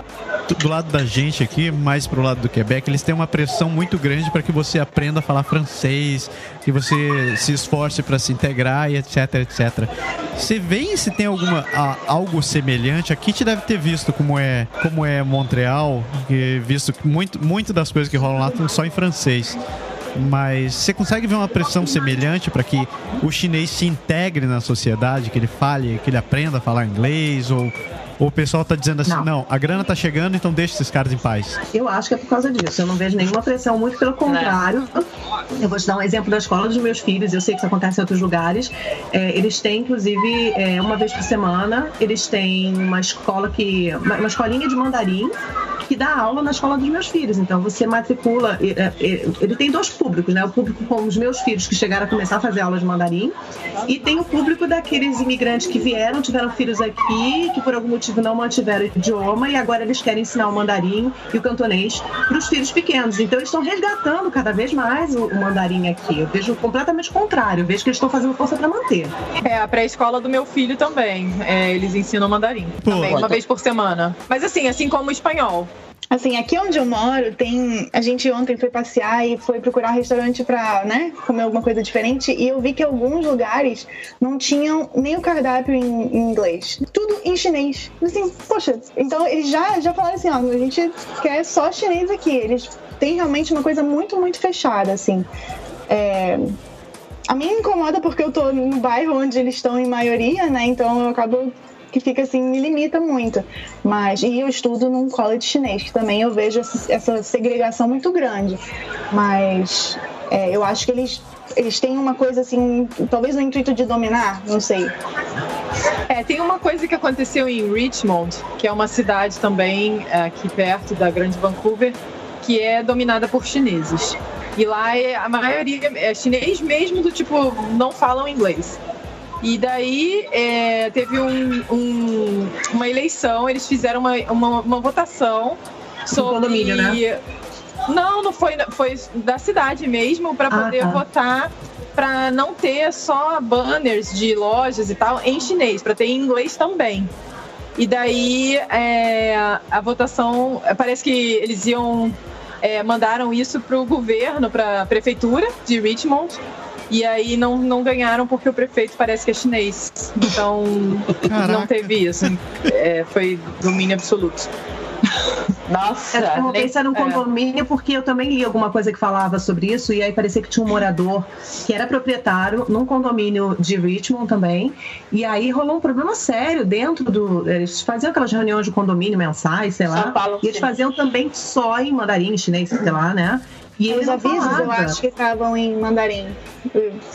Do lado da gente aqui, mais pro lado do Quebec, eles têm uma pressão muito grande para que você aprenda a falar francês, que você se esforce para se integrar e etc, etc. Você vê se tem alguma a- algo semelhante? Aqui te deve ter visto como é como é Montreal, visto que muito muito das coisas que rolam lá estão só em francês. Mas você consegue ver uma pressão semelhante para que o chinês se integre na sociedade, que ele fale, que ele aprenda a falar inglês ou ou o pessoal tá dizendo assim, não. não, a grana tá chegando, então deixa esses caras em paz?
Eu acho que é por causa disso. Eu não vejo nenhuma pressão, muito pelo contrário. Eu vou te dar um exemplo da escola dos meus filhos, eu sei que isso acontece em outros lugares. É, eles têm, inclusive, é, uma vez por semana, eles têm uma escola que. uma, uma escolinha de mandarim que dá aula na escola dos meus filhos. Então você matricula. É, ele tem dois públicos, né? O público com os meus filhos que chegaram a começar a fazer aula de mandarim, e tem o público daqueles imigrantes que vieram, tiveram filhos aqui, que por algum motivo não mantiveram o idioma e agora eles querem ensinar o mandarim e o cantonês para os filhos pequenos. Então eles estão resgatando cada vez mais o, mandarim aqui. Eu vejo completamente o contrário. Eu vejo que eles estão fazendo força para manter.
É, a pré-escola do meu filho também. É, eles ensinam mandarim. Pô, também, uma vez por semana. Mas assim, assim como o espanhol.
Assim, aqui onde eu moro, tem. A gente ontem foi passear e foi procurar um restaurante pra, né, comer alguma coisa diferente. E eu vi que alguns lugares não tinham nem o cardápio em, em inglês. Tudo em chinês. Assim, poxa, então eles já, já falaram assim: ó, a gente quer só chinês aqui. Eles têm realmente uma coisa muito, muito fechada, assim. É, a mim incomoda porque eu tô no bairro onde eles estão em maioria, né? Então eu acabo que fica assim, me limita muito. Mas, e eu estudo num college chinês, que também eu vejo essa, segregação muito grande. Mas é, eu acho que eles, eles têm uma coisa assim, talvez no intuito de dominar, não sei.
É, tem uma coisa que aconteceu em Richmond, que é uma cidade também é, aqui perto da Grande Vancouver, que é dominada por chineses. E lá é, a maioria é chinês mesmo do tipo, não falam inglês. E daí é, teve um, um, uma eleição, eles fizeram uma, uma, uma votação sobre.
condomínio, né?
Não, não foi, foi da cidade mesmo, para ah, poder tá. votar para não ter só banners de lojas e tal em chinês, para ter em inglês também. E daí é, a votação, parece que eles iam é, mandaram isso para o governo, para a prefeitura de Richmond, e aí não, não ganharam porque o prefeito parece que é chinês. Então Caraca. não teve isso. É, foi domínio absoluto.
Nossa, eu vou pensar num condomínio é. porque eu também li alguma coisa que falava sobre isso e aí parecia que tinha um morador que era proprietário num condomínio de Richmond também e aí rolou um problema sério dentro do eles faziam aquelas reuniões de condomínio mensais, sei lá, e eles faziam também só em mandarim, chinês, sei lá, né?
E os avisos, eu acho que estavam em mandarim.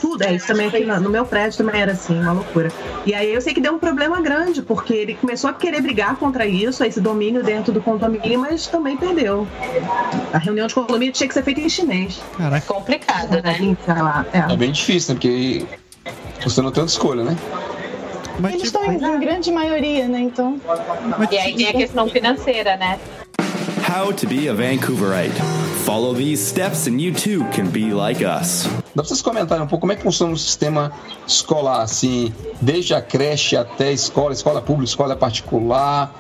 Tudo, é isso também aqui no, no meu prédio também era assim, uma loucura. E aí eu sei que deu um problema grande, porque ele começou a querer brigar contra isso, esse domínio dentro do condomínio, mas também perdeu. A reunião de condomínio tinha que ser feita em chinês.
Caraca. Complicado, né?
É. é bem difícil, né? Porque você não tem outra escolha, né?
Mas, Eles tipo... estão em, em grande maioria, né? Então.
E aí tem a questão financeira, né?
How to be a Vancouverite. Follow these steps and you too can be like us.
Dá pra vocês comentarem um pouco como é que funciona o sistema escolar, assim, desde a creche até a escola, escola pública, escola particular,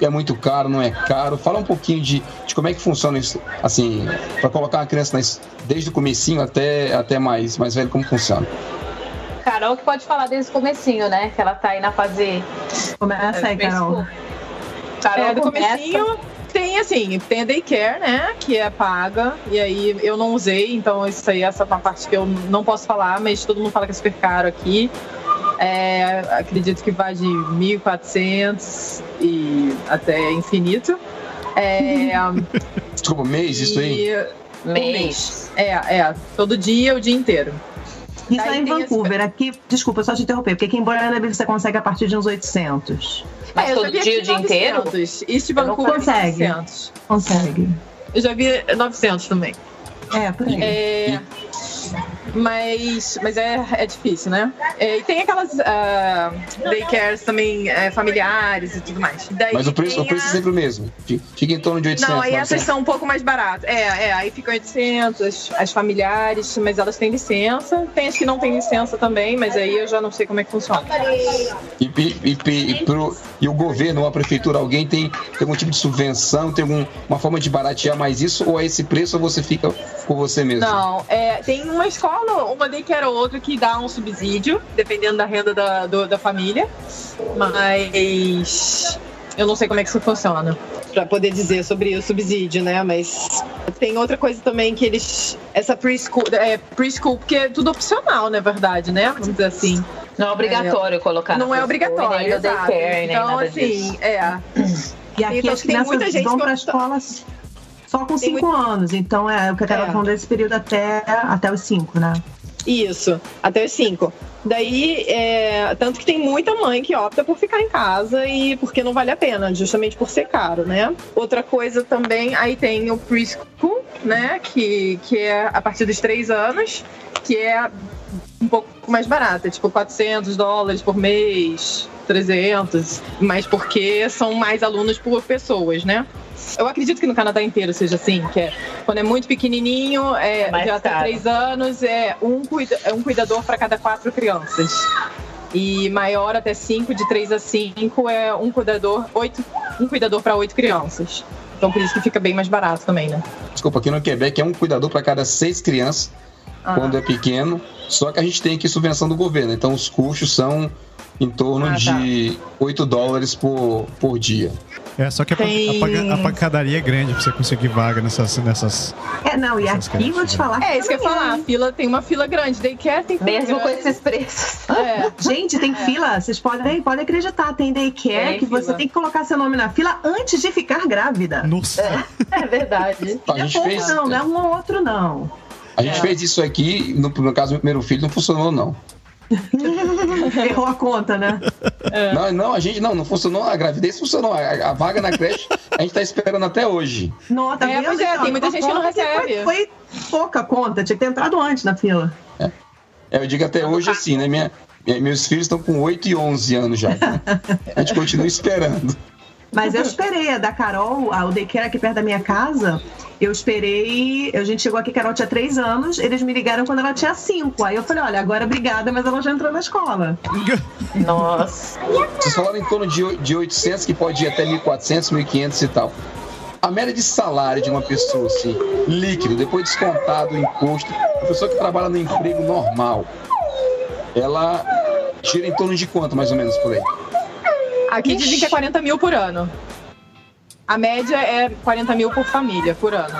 é muito caro, não é caro. Fala um pouquinho de, de como é que funciona isso, assim, para colocar uma criança desde o comecinho até, até mais, mais velho, como funciona.
Carol que pode falar desde o comecinho, né? Que ela tá aí na fase...
Começa aí, Carol.
Carol é, do comecinho tem assim, tem a daycare, né? Que é paga. E aí eu não usei, então isso aí, essa é uma parte que eu não posso falar, mas todo mundo fala que é super caro aqui. É, acredito que vai de 1.400 e até infinito. É, *laughs*
Desculpa, mês, isso aí?
Mês.
É, é, todo dia, o dia inteiro.
Isso é em Vancouver. Aqui, desculpa, só te interromper, porque aqui em Burnaby você consegue a partir de uns 800.
Mas é, todo dia o dia inteiro?
East Vancouver
consegue.
900.
Consegue.
Eu já vi 900 também.
É, por aí.
É, mas, mas é, é difícil, né? É, e tem aquelas uh, daycares também é, familiares e tudo mais.
Daí mas o preço, o preço a... é sempre o mesmo. Fica em torno de 800.
Não, aí essas são um pouco mais baratas. É, é, aí ficam 800, as, as, familiares, mas elas têm licença. Tem as que não têm licença também, mas aí eu já não sei como é que funciona.
E, e, e, e, pro, e o governo a prefeitura, alguém tem, tem algum tipo de subvenção, tem alguma forma de baratear mais isso? Ou é esse preço ou você fica por você mesmo?
Não, é, tem uma escola uma daycare ou outra que dá um subsídio, dependendo da renda da, do, da família. Mas Eu não sei como é que isso funciona.
Pra poder dizer sobre o subsídio, né? Mas tem outra coisa também que eles. Essa preschool, é, preschool porque é tudo opcional, na verdade, né? Vamos dizer assim.
Não é obrigatório colocar
Não é obrigatório,
nem
exato.
daycare, nem
Então,
nada
assim,
disso.
é.
E aqui
Então,
as
tem muita gente
vão
que
para a
opta-
escola só com
Tem
5 anos. Então é o que a Carol
É.
falou desse período até, até os 5, né?
Isso, até os 5. Daí, é, tanto que tem muita mãe que opta por ficar em casa e porque não vale a pena, justamente por ser caro, né?
Outra coisa também, aí tem o preschool, né? Que, que é a partir dos três anos, que é um pouco mais barata, tipo 400 dólares por mês, 300, mas porque são mais alunos por pessoas, né? Eu acredito que no Canadá inteiro seja assim, que é quando é muito pequenininho, é,
É
de até três anos, é um, cuida, é um cuidador para cada quatro crianças. E maior até cinco, de três a cinco, é um cuidador, oito, um cuidador para oito crianças. Então por isso que fica bem mais barato também, né?
Desculpa, aqui no Quebec é um cuidador para cada seis crianças
Ah.
quando é pequeno. Só que a gente tem aqui subvenção do governo, então os custos são em torno
Ah, tá.
de 8 dólares por, por dia.
É, só que a, a a pancadaria é grande pra você conseguir vaga nessas. nessas...
É, não, e aqui vou te falar.
É isso que eu ia falar. A fila tem uma fila grande. Daycare tem fila
Mesmo com
grande.
esses preços.
É. *laughs*
Gente, tem fila, vocês podem, podem acreditar, tem daycare
Tem
que você
fila.
tem que colocar seu nome na fila antes de ficar grávida.
Nossa!
É verdade.
A gente
Pouco
fez,
não, não é um ou outro, não.
a gente
É.
fez isso aqui, no, no caso do meu primeiro filho, não funcionou, não. *laughs*
Errou a conta, né?
É.
Não, não, a gente não, não funcionou. A gravidez funcionou. A, a vaga na creche a gente tá esperando até hoje.
Não, tá
É, pois é,
Então,
tem muita gente que não recebe.
Foi, foi pouca conta, tinha que ter entrado antes na fila.
É, eu digo até hoje assim, né? Minha, minha- meus filhos estão com 8 e 11 anos já. né? *laughs* A gente continua esperando.
Mas eu esperei, a da Carol, a- daycare aqui perto da minha casa, eu esperei. A gente chegou aqui, a Carol tinha três anos, eles me ligaram quando ela tinha cinco. Aí eu falei, olha, agora obrigada, mas ela já entrou na escola.
Nossa.
Vocês falaram em torno de, de 800, que pode ir até 1.400, 1.500 e tal. A média de salário de uma pessoa, assim, líquido, depois descontado o imposto, uma pessoa que trabalha no emprego normal, ela gira em torno de quanto, mais ou menos, por aí?
Aqui dizem que é 40 mil por ano. A média é 40 mil por família, por ano.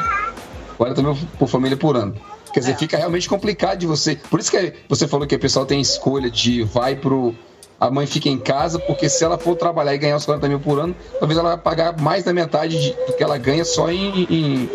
40 mil por família por ano. Quer dizer, fica realmente complicado de você. Por isso que você falou que o pessoal tem escolha de vai pro. A mãe fica em casa, porque se ela for trabalhar e ganhar os 40 mil por ano, talvez ela vai pagar mais da metade de- do que ela ganha só em, em,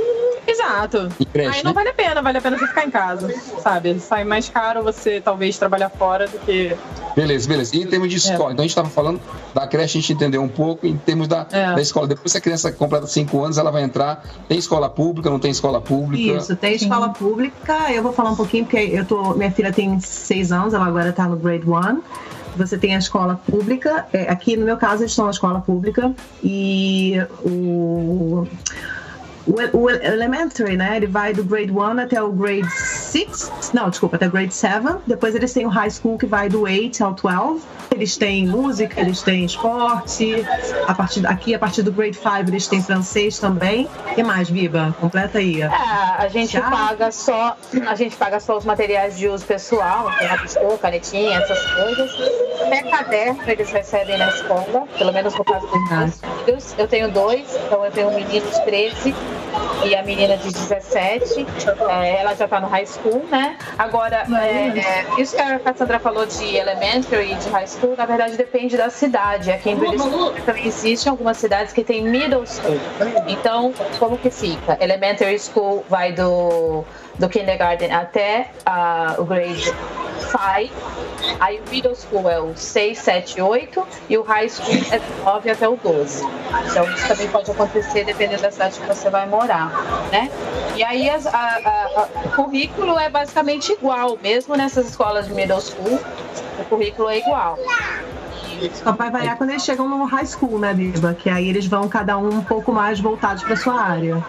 Exato.
creche,
Aí não
né?
vale a pena, vale a pena você ficar em casa, sabe? Sai mais caro você talvez trabalhar fora do que.
Beleza, beleza. E em termos de escola, então a gente estava falando da creche, a gente entendeu um pouco, em termos da,
É.
da escola. Depois que a criança completa 5 anos, ela vai entrar. Tem escola pública, não tem escola pública?
Isso, tem escola pública. Eu vou falar um pouquinho, porque eu tô. Minha filha tem seis anos, ela agora tá no grade one. Você tem a escola pública. é, aqui no meu caso, eles estão na escola pública. E o. O, o elementary, né? Ele vai do grade 1 até o grade 6. Não, desculpa, até o grade 7. Depois eles têm o high school que vai do 8 ao 12. Eles têm música, eles têm esporte. A partir, aqui, a partir do grade 5, eles têm francês também. O que mais, Biba? Completa aí.
É, a gente
Já?
paga só, a gente paga só os materiais de uso pessoal, tem canetinha, essas coisas. Até caderno eles recebem na escola, pelo menos no caso dos meus filhos. Eu tenho dois, então eu tenho um menino de 13 e a menina de 17. É, ela já tá no high school, né? Agora, é, é, isso que a Cassandra falou de elementary e de high school, na verdade depende da cidade. Aqui em British também existem algumas cidades que tem middle school. Então, como que fica? Elementary school vai do, do kindergarten até ah, o grade 5. Aí o middle school é o 6, 7, 8 e o high school é do 9 até o 12. Então isso também pode acontecer dependendo da cidade que você vai morar, né? E aí as- a- a- a- o currículo é basicamente igual, mesmo nessas escolas de middle school, o currículo é igual.
Só vai variar quando eles chegam no high school, né, Biba? Que aí eles vão cada um um pouco mais voltados para sua área.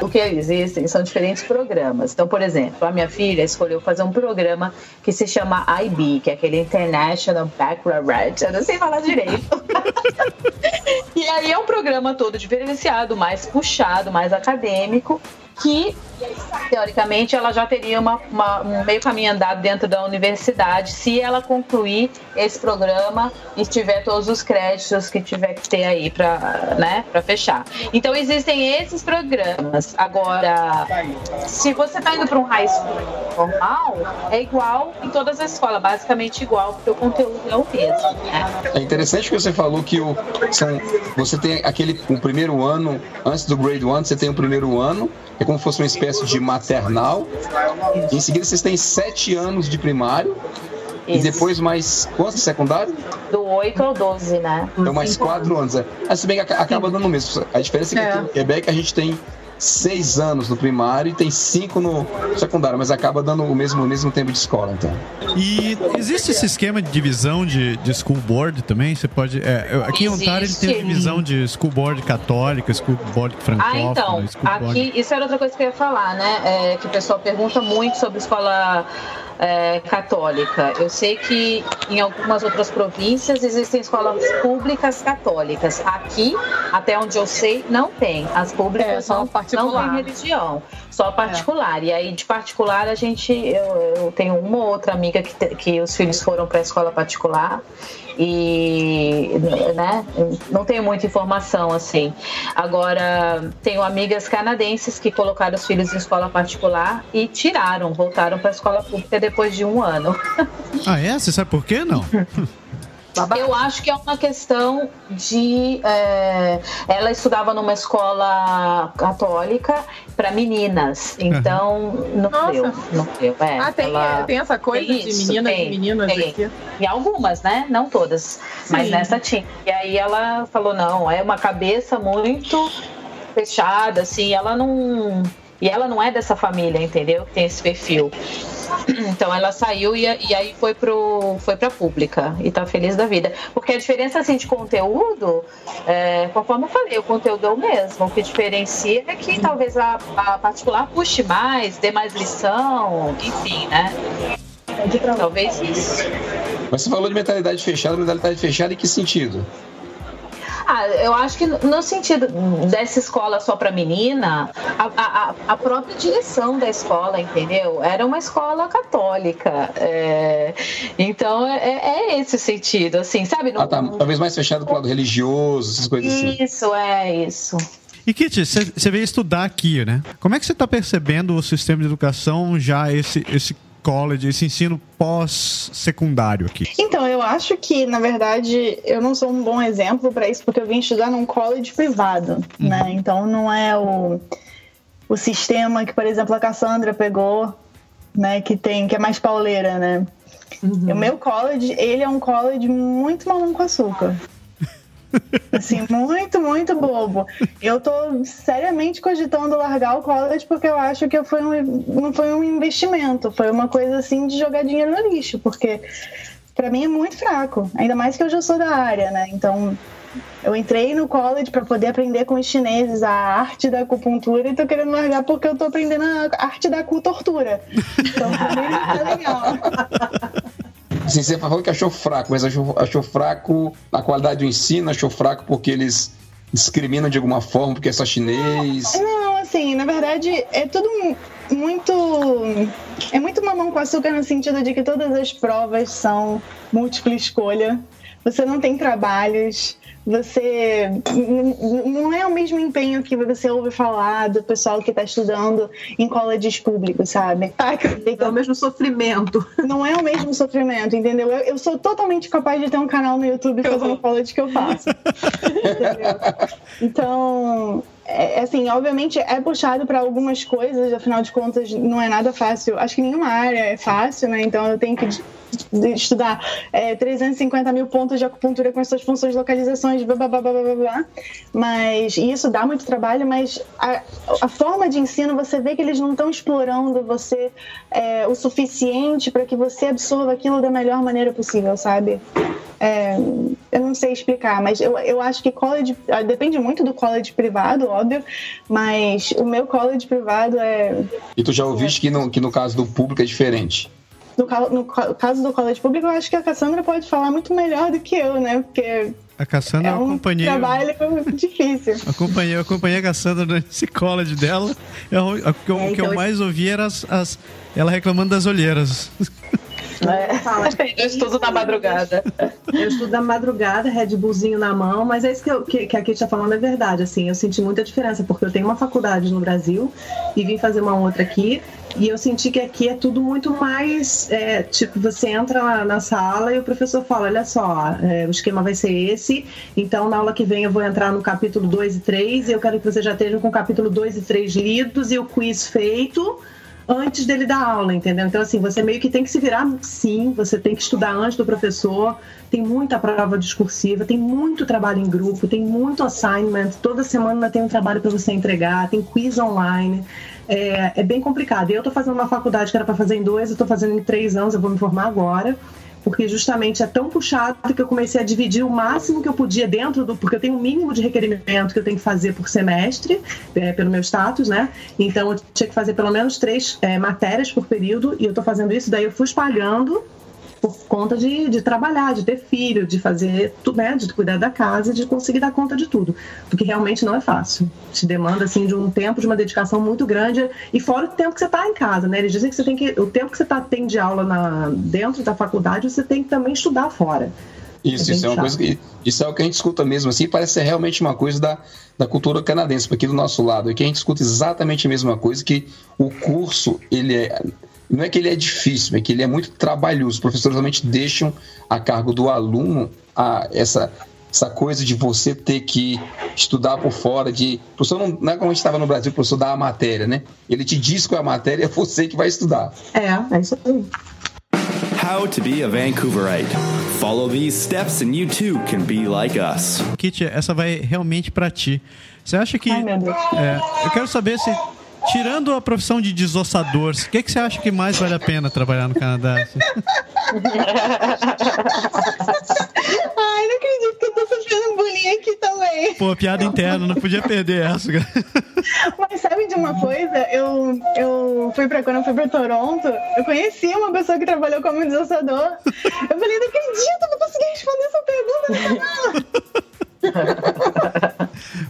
O que existem são diferentes programas. Então, por exemplo, a minha filha escolheu fazer um programa que se chama IB, que é aquele International Baccalaureate. Eu não sei falar direito. *laughs* e aí é um programa todo diferenciado, mais puxado, mais acadêmico, que teoricamente ela já teria uma, uma, um meio caminho andado dentro da universidade se ela concluir esse programa e tiver todos os créditos que tiver que ter aí para né, fechar. Então existem esses programas. Agora, se você está indo para um high school normal, é igual em todas as escolas, basicamente igual, porque o conteúdo é o mesmo. Né?
É interessante que você falou que o, são, você tem aquele o primeiro ano, antes do grade one, você tem o primeiro ano, é como se fosse uma espécie de maternal. Em seguida, vocês têm sete anos de primário. Isso. E depois mais quantos de secundário?
Do 8 ao 12, né?
Então mais quatro anos. É. se bem que acaba dando o mesmo. A diferença é que é. aqui em Quebec a gente tem seis anos no primário e tem cinco no secundário, mas acaba dando o mesmo, o mesmo tempo de escola, então.
E existe esse esquema de divisão de, de school board também? Você pode. É, aqui existe. em Ontário ele tem a divisão de school board católica, school board francófona.
Ah, então. Aqui, board... isso era outra coisa que eu ia falar, né? É, que o pessoal pergunta muito sobre escola é, católica. Eu sei que em algumas outras províncias existem escolas públicas católicas. Aqui, até onde eu sei, não tem. As públicas é, são não tem religião, só particular. É. E aí, de particular, a gente. Eu, eu tenho uma ou outra amiga que, que os filhos foram para a escola particular e né, não tenho muita informação assim. Agora, tenho amigas canadenses que colocaram os filhos em escola particular e tiraram, voltaram para a escola pública depois de um ano. *laughs*
Ah, é? Você sabe por quê? Não. *laughs*
Eu acho que é uma questão de. É, ela estudava numa escola católica para meninas, então não Nossa. deu. Não deu. É,
ah, tem, ela, tem essa coisa tem de meninas tem, e meninos tem. aqui?
E algumas, né? Não todas, Sim. mas nessa tinha. E aí ela falou: não, é uma cabeça muito fechada, assim, ela não. E ela não é dessa família, entendeu? Tem esse perfil. *clears throat* Então ela saiu e, e aí foi pro foi para pública e tá feliz da vida. Porque a diferença assim de conteúdo, é, conforme eu falei, o conteúdo é o mesmo. O que diferencia é que talvez a, a particular puxe mais, dê mais lição, enfim, né? Talvez isso.
Mas você falou de mentalidade fechada, mentalidade fechada em que sentido?
Ah, eu acho que no sentido dessa escola só para menina, a, a, a, própria direção da escola, entendeu? Era uma escola católica. É, então é, é, esse o sentido, assim, sabe?
No, ah, tá. Talvez mais fechado pro lado religioso, essas coisas
isso,
assim.
Isso, é isso.
E Kit, você veio estudar aqui, né? Como é que você está percebendo o sistema de educação já esse, esse college, esse ensino pós-secundário aqui?
Então, eu acho que, na verdade, eu não sou um bom exemplo para isso, porque eu vim estudar num college privado, uhum. né? Então, não é o, o sistema que, por exemplo, a Cassandra pegou, né? Que tem, que é mais pauleira, né? Uhum. O meu college, ele é um college muito mamão com açúcar. Assim, muito, muito bobo. Eu tô seriamente cogitando largar o college porque eu acho que foi um, não foi um investimento, foi uma coisa assim de jogar dinheiro no lixo, porque para mim é muito fraco, ainda mais que eu já sou da área, né? Então, eu entrei no college para poder aprender com os chineses a arte da acupuntura e tô querendo largar porque eu tô aprendendo a arte da acutortura. Então, pra mim tá legal. *laughs*
Assim, você falou que achou fraco, mas achou, achou fraco na qualidade do ensino, achou fraco porque eles discriminam de alguma forma, porque é só chinês?
Não, assim, na verdade é tudo muito. É muito mamão com açúcar no sentido de que todas as provas são múltipla escolha. Você não tem trabalhos, você não é o mesmo empenho que você ouve falar do pessoal que está estudando em colleges públicos, sabe?
É o mesmo sofrimento.
Não é o mesmo sofrimento, entendeu? Eu, eu sou totalmente capaz de ter um canal no YouTube fazendo college que eu faço. então, é, é, assim, obviamente é puxado para algumas coisas, afinal de contas, não é nada fácil. Acho que nenhuma área é fácil, né? Então eu tenho que estudar é, 350 mil pontos de acupuntura com as suas funções, localizações, blá, blá, blá, blá, blá, blá. Mas isso dá muito trabalho, mas a, a forma de ensino, você vê que eles não estão explorando você é, o suficiente para que você absorva aquilo da melhor maneira possível, sabe? É, eu não sei explicar, mas eu, eu acho que college ah, depende muito do college privado, óbvio, mas o meu college privado é.
E tu já ouviste que no, que no caso do público é diferente?
No, no caso do college público, eu acho que a Cassandra pode falar muito melhor do que eu, né? Porque
A Cassandra
É
eu
um
acompanhei.
trabalho difícil. *laughs*
Acompanhei, eu acompanhei a Cassandra no college dela. Eu- o que eu, o que eu
então-
mais ouvi era as, as- ela reclamando das olheiras. *laughs* *laughs*
Eu estudo na madrugada.
Eu estudo na madrugada, Red Bullzinho na mão, mas é isso que, eu, que, que a Kate está falando é verdade. Assim, eu senti muita diferença, porque eu tenho uma faculdade no Brasil e vim fazer uma outra aqui. E eu senti que aqui é tudo muito mais. é, tipo, você entra lá na sala e o professor fala: olha só, é, o esquema vai ser esse. Então, na aula que vem, eu vou entrar no capítulo 2 e 3. E eu quero que você já esteja com o capítulo 2 e 3 lidos e o quiz feito antes dele dar aula, entendeu? Então, assim, você meio que tem que se virar, sim, você tem que estudar antes do professor, tem muita prova discursiva, tem muito trabalho em grupo, tem muito assignment, toda semana tem um trabalho para você entregar, tem quiz online. É, é bem complicado. Eu tô fazendo uma faculdade que era para fazer em dois, eu tô fazendo em três anos, eu vou me formar agora porque justamente é tão puxado que eu comecei a dividir o máximo que eu podia dentro do. Porque eu tenho um mínimo de requerimento que eu tenho que fazer por semestre, é, pelo meu status, né? Então eu tinha que fazer pelo menos três é, matérias por período, e eu tô fazendo isso, daí eu fui espalhando por conta de, de trabalhar, de ter filho, de fazer tudo, né? De cuidar da casa, de conseguir dar conta de tudo. Porque realmente não é fácil. Te demanda, assim, de um tempo, de uma dedicação muito grande. E fora o tempo que você está em casa, né? Eles dizem que você tem que. O tempo que você tá, tem de aula na, dentro da faculdade, você tem que também estudar fora.
Isso,
É
isso é uma coisa que. Isso é o que a gente escuta mesmo, assim, parece ser realmente uma coisa da, da cultura canadense, porque do nosso lado aqui a gente escuta exatamente a mesma coisa, que o curso, ele é. Não é que ele é difícil, é que ele é muito trabalhoso. Os professores realmente deixam a cargo do aluno a, essa, essa coisa de você ter que estudar por fora, de. O professor não, não é como a gente estava no Brasil, o professor dá a matéria, né? Ele te diz qual é a matéria, *laughs* é você que vai estudar.
É, é isso aí.
How to be a Vancouverite. Follow these steps and you too can be like us.
Kit, essa vai realmente pra ti. Você acha que.
Ai, meu Deus.
É, eu quero saber se, tirando a profissão de desossador, o que, que você acha que mais vale a pena trabalhar no Canadá?
Ai, não acredito que eu tô sofrendo bullying aqui também.
Pô, piada interna, não podia perder essa. cara.
Mas sabe de uma coisa? Eu, eu fui pra quando eu fui pra Toronto, eu conheci uma pessoa que trabalhou como desossador. Eu falei, não acredito, não consegui responder essa pergunta no canal.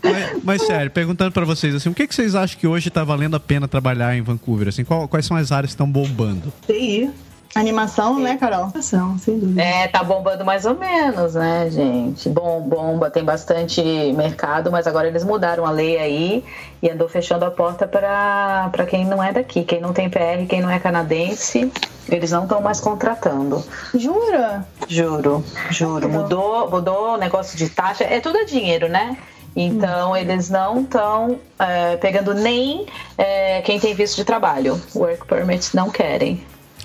Mas, mas, sério, perguntando pra vocês, assim, o que, que vocês acham que hoje tá valendo a pena trabalhar em Vancouver? Assim, qual- quais são as áreas que estão bombando?
TI,
Animação, né, Carol?
ação, sem dúvida.
É, tá bombando mais ou menos, né, gente? Bom, bomba, tem bastante mercado, mas agora eles mudaram a lei aí e andou fechando a porta para quem não é daqui, quem não tem PR, quem não é canadense, eles não estão mais contratando.
Jura?
Juro, juro. Mudou, mudou o negócio de taxa, é tudo é dinheiro, né? Então eles não estão pegando nem é, quem tem visto de trabalho. Work permits não querem.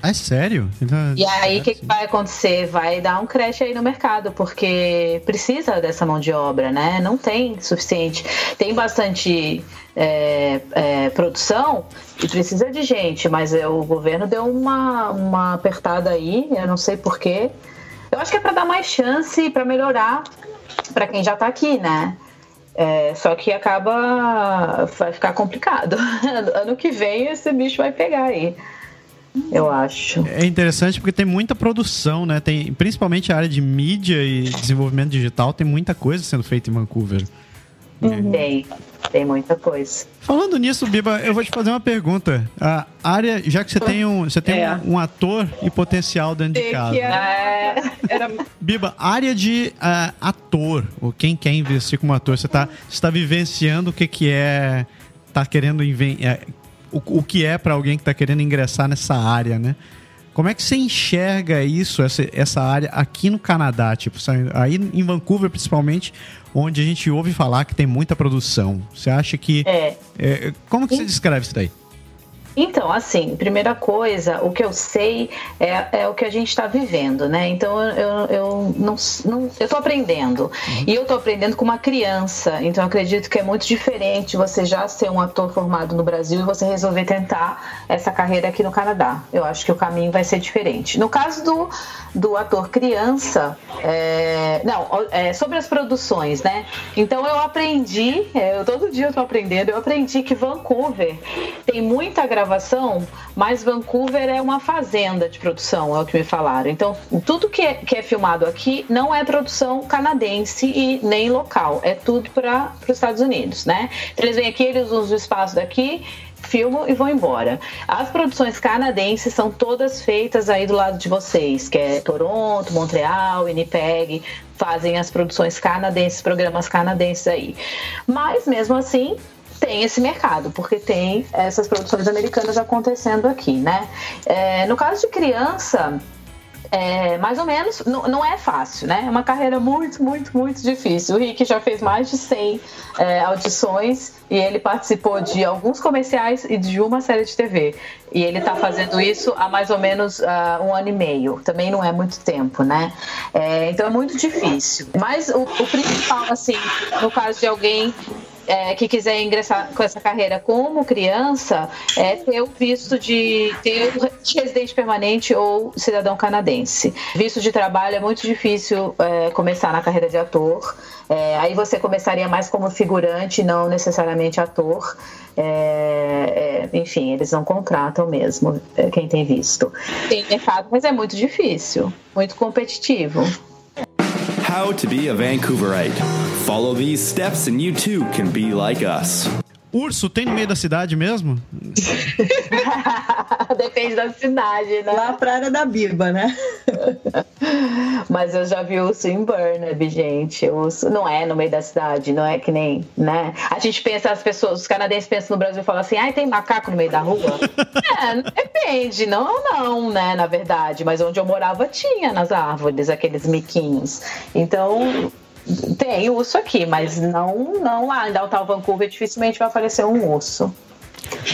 Ah, é sério? Então,
E aí, o que, que vai acontecer? Vai dar um crash aí no mercado, porque precisa dessa mão de obra, né? Não tem suficiente. Tem bastante é, é, produção e precisa de gente, mas é, o governo deu uma, uma apertada aí, eu não sei porquê. Eu acho que é para dar mais chance, para melhorar para quem já está aqui, né? É, só que acaba. vai ficar complicado. *laughs* ano que vem esse bicho vai pegar aí. Eu acho.
É interessante porque tem muita produção, né? Tem, principalmente a área de mídia e desenvolvimento digital, tem muita coisa sendo feita em Vancouver.
Tem, tem muita coisa.
Falando nisso, Biba, eu vou te fazer uma pergunta. A área, já que você tem um, você tem
É.
um, um ator e potencial dentro de
Que
casa.
era, era
Biba, área de ah, ator, ou quem quer investir como ator, você está tá vivenciando o que, que é, tá querendo é, o, o que é para alguém que está querendo ingressar nessa área, né? Como é que você enxerga isso, essa, essa área aqui no Canadá? Tipo, aí em Vancouver, principalmente, onde a gente ouve falar que tem muita produção. Você acha que.
É.
é, como que você descreve isso daí?
Então, assim, primeira coisa, o que eu sei é, é o que a gente está vivendo, né? Então, eu, eu, não, não eu tô aprendendo. E eu tô aprendendo com uma criança. Então, eu acredito que é muito diferente você já ser um ator formado no Brasil e você resolver tentar essa carreira aqui no Canadá. Eu acho que o caminho vai ser diferente. No caso do, do ator criança, é, não, é, sobre as produções, né? Então, eu aprendi, é, eu, todo dia eu tô aprendendo, eu aprendi que Vancouver tem muita gravação mas Vancouver é uma fazenda de produção, é o que me falaram. Então, tudo que é, que é filmado aqui não é produção canadense e nem local, é tudo para os Estados Unidos, né? Então, eles vêm aqui, eles usam o espaço daqui, filmam e vão embora. As produções canadenses são todas feitas aí do lado de vocês, que é Toronto, Montreal, Winnipeg, fazem as produções canadenses, programas canadenses aí. Mas mesmo assim, tem esse mercado, porque tem essas produções americanas acontecendo aqui, né? É, no caso de criança, é, mais ou menos, não, é fácil, né? É uma carreira muito, muito, muito difícil. O Rick já fez mais de 100 é, audições e ele participou de alguns comerciais e de uma série de TV. E ele está fazendo isso há mais ou menos uh, um ano e meio. Também não é muito tempo, né? É, então é muito difícil. Mas o, o principal, assim, no caso de alguém é, que quiser ingressar com essa carreira como criança é ter o visto de ter residente permanente ou cidadão canadense. Visto de trabalho é muito difícil é, começar na carreira de ator. É, aí você começaria mais como figurante, não necessariamente ator. É, é, enfim, eles não contratam mesmo é, quem tem visto. Tem mercado, mas é muito difícil, muito competitivo.
How to be a Vancouverite. Follow these steps and you too can be like us.
Urso tem no meio da cidade mesmo? *laughs*
Depende da cidade, né?
Lá pra área da Biba, né? *laughs*
Mas eu já vi urso em Burnaby, gente. Urso não é no meio da cidade, não é que nem, né? A gente pensa, as pessoas, os canadenses pensam no Brasil e falam assim, ai, tem macaco no meio da rua? *laughs* é, depende, não, não, né, na verdade. Mas onde eu morava tinha nas árvores aqueles miquinhos. Então, tem urso aqui, mas não, não lá em Downtown Vancouver dificilmente vai aparecer um urso.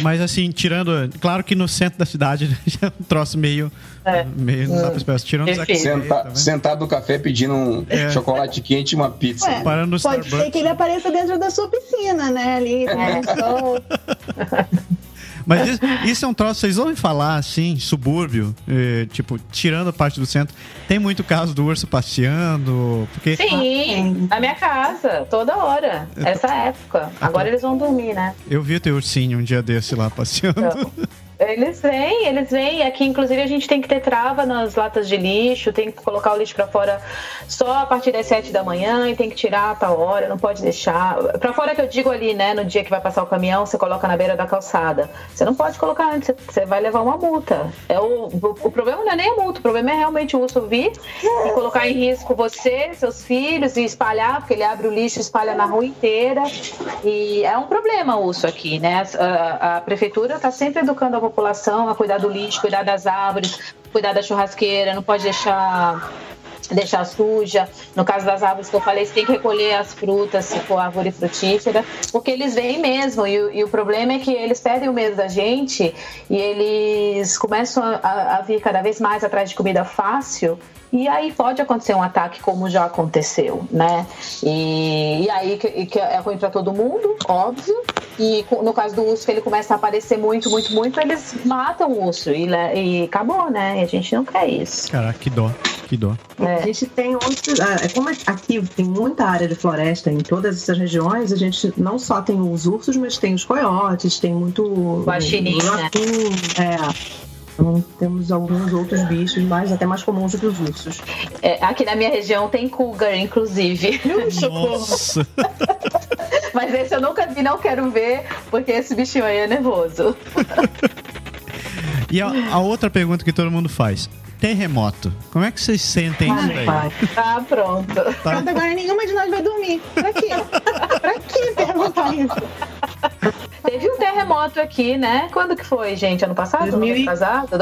Mas assim, tirando. Claro que no centro da cidade *laughs* já é um troço meio.
É.
meio não dá pra esperar. Tirando os aqui.
Senta, sentado no café pedindo um
É.
chocolate quente e uma pizza.
Ué,
Parando no
pode
Starbucks.
ser que ele apareça dentro da sua piscina, né? Ali, né? Sol. *laughs*
Mas isso, isso é um troço, vocês ouvem falar assim, subúrbio, eh, tipo, tirando a parte do centro, tem muito caso do urso passeando, porque
Sim, na minha casa, toda hora. Essa época. Agora eles vão dormir, né?
eu vi o teu ursinho um dia desse lá passeando.
Eles vêm, eles vêm. Aqui, inclusive, a gente tem que ter trava nas latas de lixo, tem que colocar o lixo pra fora só a partir das 7 da manhã e tem que tirar a tal hora, não pode deixar. Pra fora que eu digo ali, né, no dia que vai passar o caminhão, você coloca na beira da calçada. Você não pode colocar antes, você vai levar uma multa. É o, o, o problema não é nem a multa, o problema é realmente o urso vir e colocar em risco você, seus filhos e espalhar, porque ele abre o lixo e espalha na rua inteira. E é um problema o urso aqui, né? A, a prefeitura está sempre educando a população a cuidar do lixo, cuidar das árvores, cuidar da churrasqueira, não pode deixar deixar suja. No caso das árvores que eu falei, você tem que recolher as frutas, se for árvore frutífera, porque eles vêm mesmo. E, o- e o problema é que eles perdem o medo da gente e eles começam a, a vir cada vez mais atrás de comida fácil. E aí pode acontecer um ataque como já aconteceu, né? E, e aí que, que é ruim para todo mundo, óbvio. E no caso do urso, que ele começa a aparecer muito, muito, muito, eles matam o urso e, e acabou, né? E a gente não quer isso.
Caraca, que dó, que dó.
A gente tem outros. ah, Como aqui tem muita área de floresta em todas essas regiões, a gente não só tem os ursos, mas tem os coiotes, tem muito.
Guaxinim, né?
joaquim, É. Então, temos alguns outros bichos, mais, até mais comuns do que os ursos.
É, aqui na minha região tem cougar, inclusive.
Nossa. *laughs*
Mas esse eu nunca vi, não quero ver, porque esse bichinho aí é nervoso.
E a, a outra pergunta que todo mundo faz: terremoto. Como é que vocês sentem isso daí?
Tá pronto.
Pronto, agora nenhuma de nós vai dormir. Pra quê? pra que perguntar isso?
Teve um terremoto aqui, né? Quando que foi, gente? Ano passado? Ano
2015,
passado?
Foi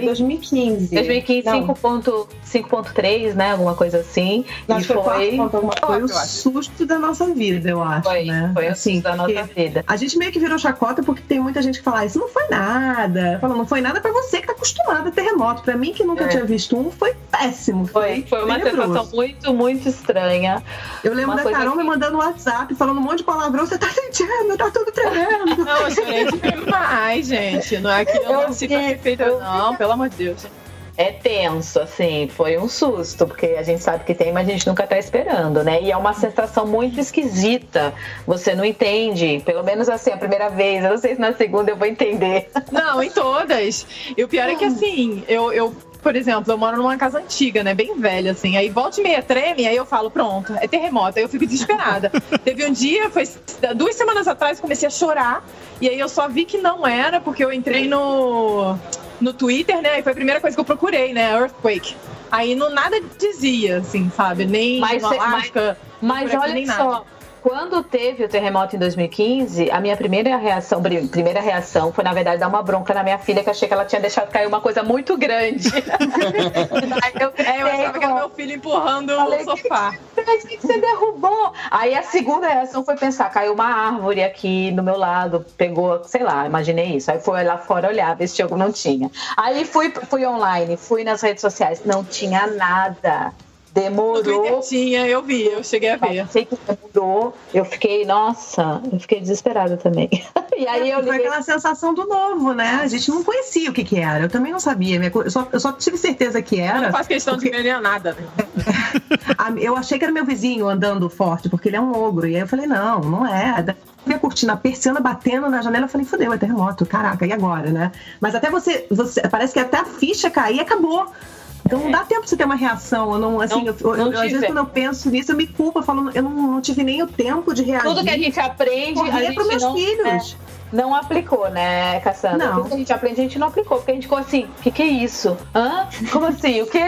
2015.
2015,
Não.
5.3, 5.3, né? Alguma coisa assim.
Acho
e
foi,
foi.
foi o susto da nossa vida, eu acho,
Foi,
né?
foi
assim,
da nossa vida.
A gente meio que virou chacota porque tem muita gente que fala, "Ah, isso não foi nada. Fala, não foi nada pra você que tá acostumado a terremoto. Pra mim, que nunca
É.
tinha visto um, foi péssimo.
Foi, foi uma
tenebroso.
sensação muito, muito estranha.
Eu lembro
uma
da Carol
que-
me mandando WhatsApp, falando um monte de palavrão, você tá sentindo, tá tudo tremendo.
Não, eu chorei demais, gente. Não é que eu não fica
vi,
perfeita, não, pelo amor de Deus.
É tenso, assim, foi um susto, porque a gente sabe que tem, mas a gente nunca tá esperando, né? E é uma sensação muito esquisita. Você não entende, pelo menos assim, a primeira vez, eu não sei se na segunda eu vou entender.
Não, em todas. E o pior é que assim, eu, eu por exemplo, eu moro numa casa antiga, né? Bem velha, assim. Aí volta e meia treme, aí eu falo, pronto, é terremoto. Aí eu fico desesperada. *laughs* Teve um dia, foi duas semanas atrás, comecei a chorar. E aí eu só vi que não era, porque eu entrei no, no Twitter, né? E foi a primeira coisa que eu procurei, né? Earthquake. Aí não nada dizia, assim, sabe? Nem
Mas cê-
Alasca,
Mas
aqui,
olha só,
nada.
Quando teve o terremoto em 2015, a minha primeira reação, pri- primeira reação foi, na verdade, dar uma bronca na minha filha, que eu achei que ela tinha deixado cair uma coisa muito grande. *laughs* Eu,
É, eu achava que era meu filho empurrando
Falei,
o sofá.
Mas o que que você derrubou? Aí a segunda reação foi pensar, caiu uma árvore aqui no meu lado, pegou, sei lá, imaginei isso. Aí foi lá fora olhar, ver se tinha não tinha. Aí fui, fui online, fui nas redes sociais, não tinha nada. Demorou.
Tinha, eu vi, eu cheguei a ver.
Sei que demorou. Eu fiquei, nossa, eu fiquei desesperada também. *laughs* E aí eu
Foi
liguei.
aquela sensação do novo, né? A gente não conhecia o que, que era. Eu também não sabia. Eu só, eu só tive certeza que
Eu
era.
não faço questão de ganhar nada. né? *laughs*
Eu achei que era meu vizinho andando forte, porque ele é um ogro. E aí eu falei, não, não é. Eu vi a cortina, a persiana batendo na janela, eu falei, fudeu, é terremoto, caraca, e agora, né? Mas até você, você parece que até a ficha cair acabou. Então não dá tempo pra você ter uma reação. Eu não, assim,
Não-
eu- eu-
não
às vezes quando eu penso nisso, eu me culpo, eu falo, eu não, não tive nem o tempo de reagir.
Tudo que a gente aprende, a
correr
gente
pros meus
não,
filhos.
é, não aplicou, né, Cassandra?
Não.
Tudo que a gente aprende, a gente não aplicou, porque a gente ficou assim, o que, que é isso? Hã? Como assim? O quê?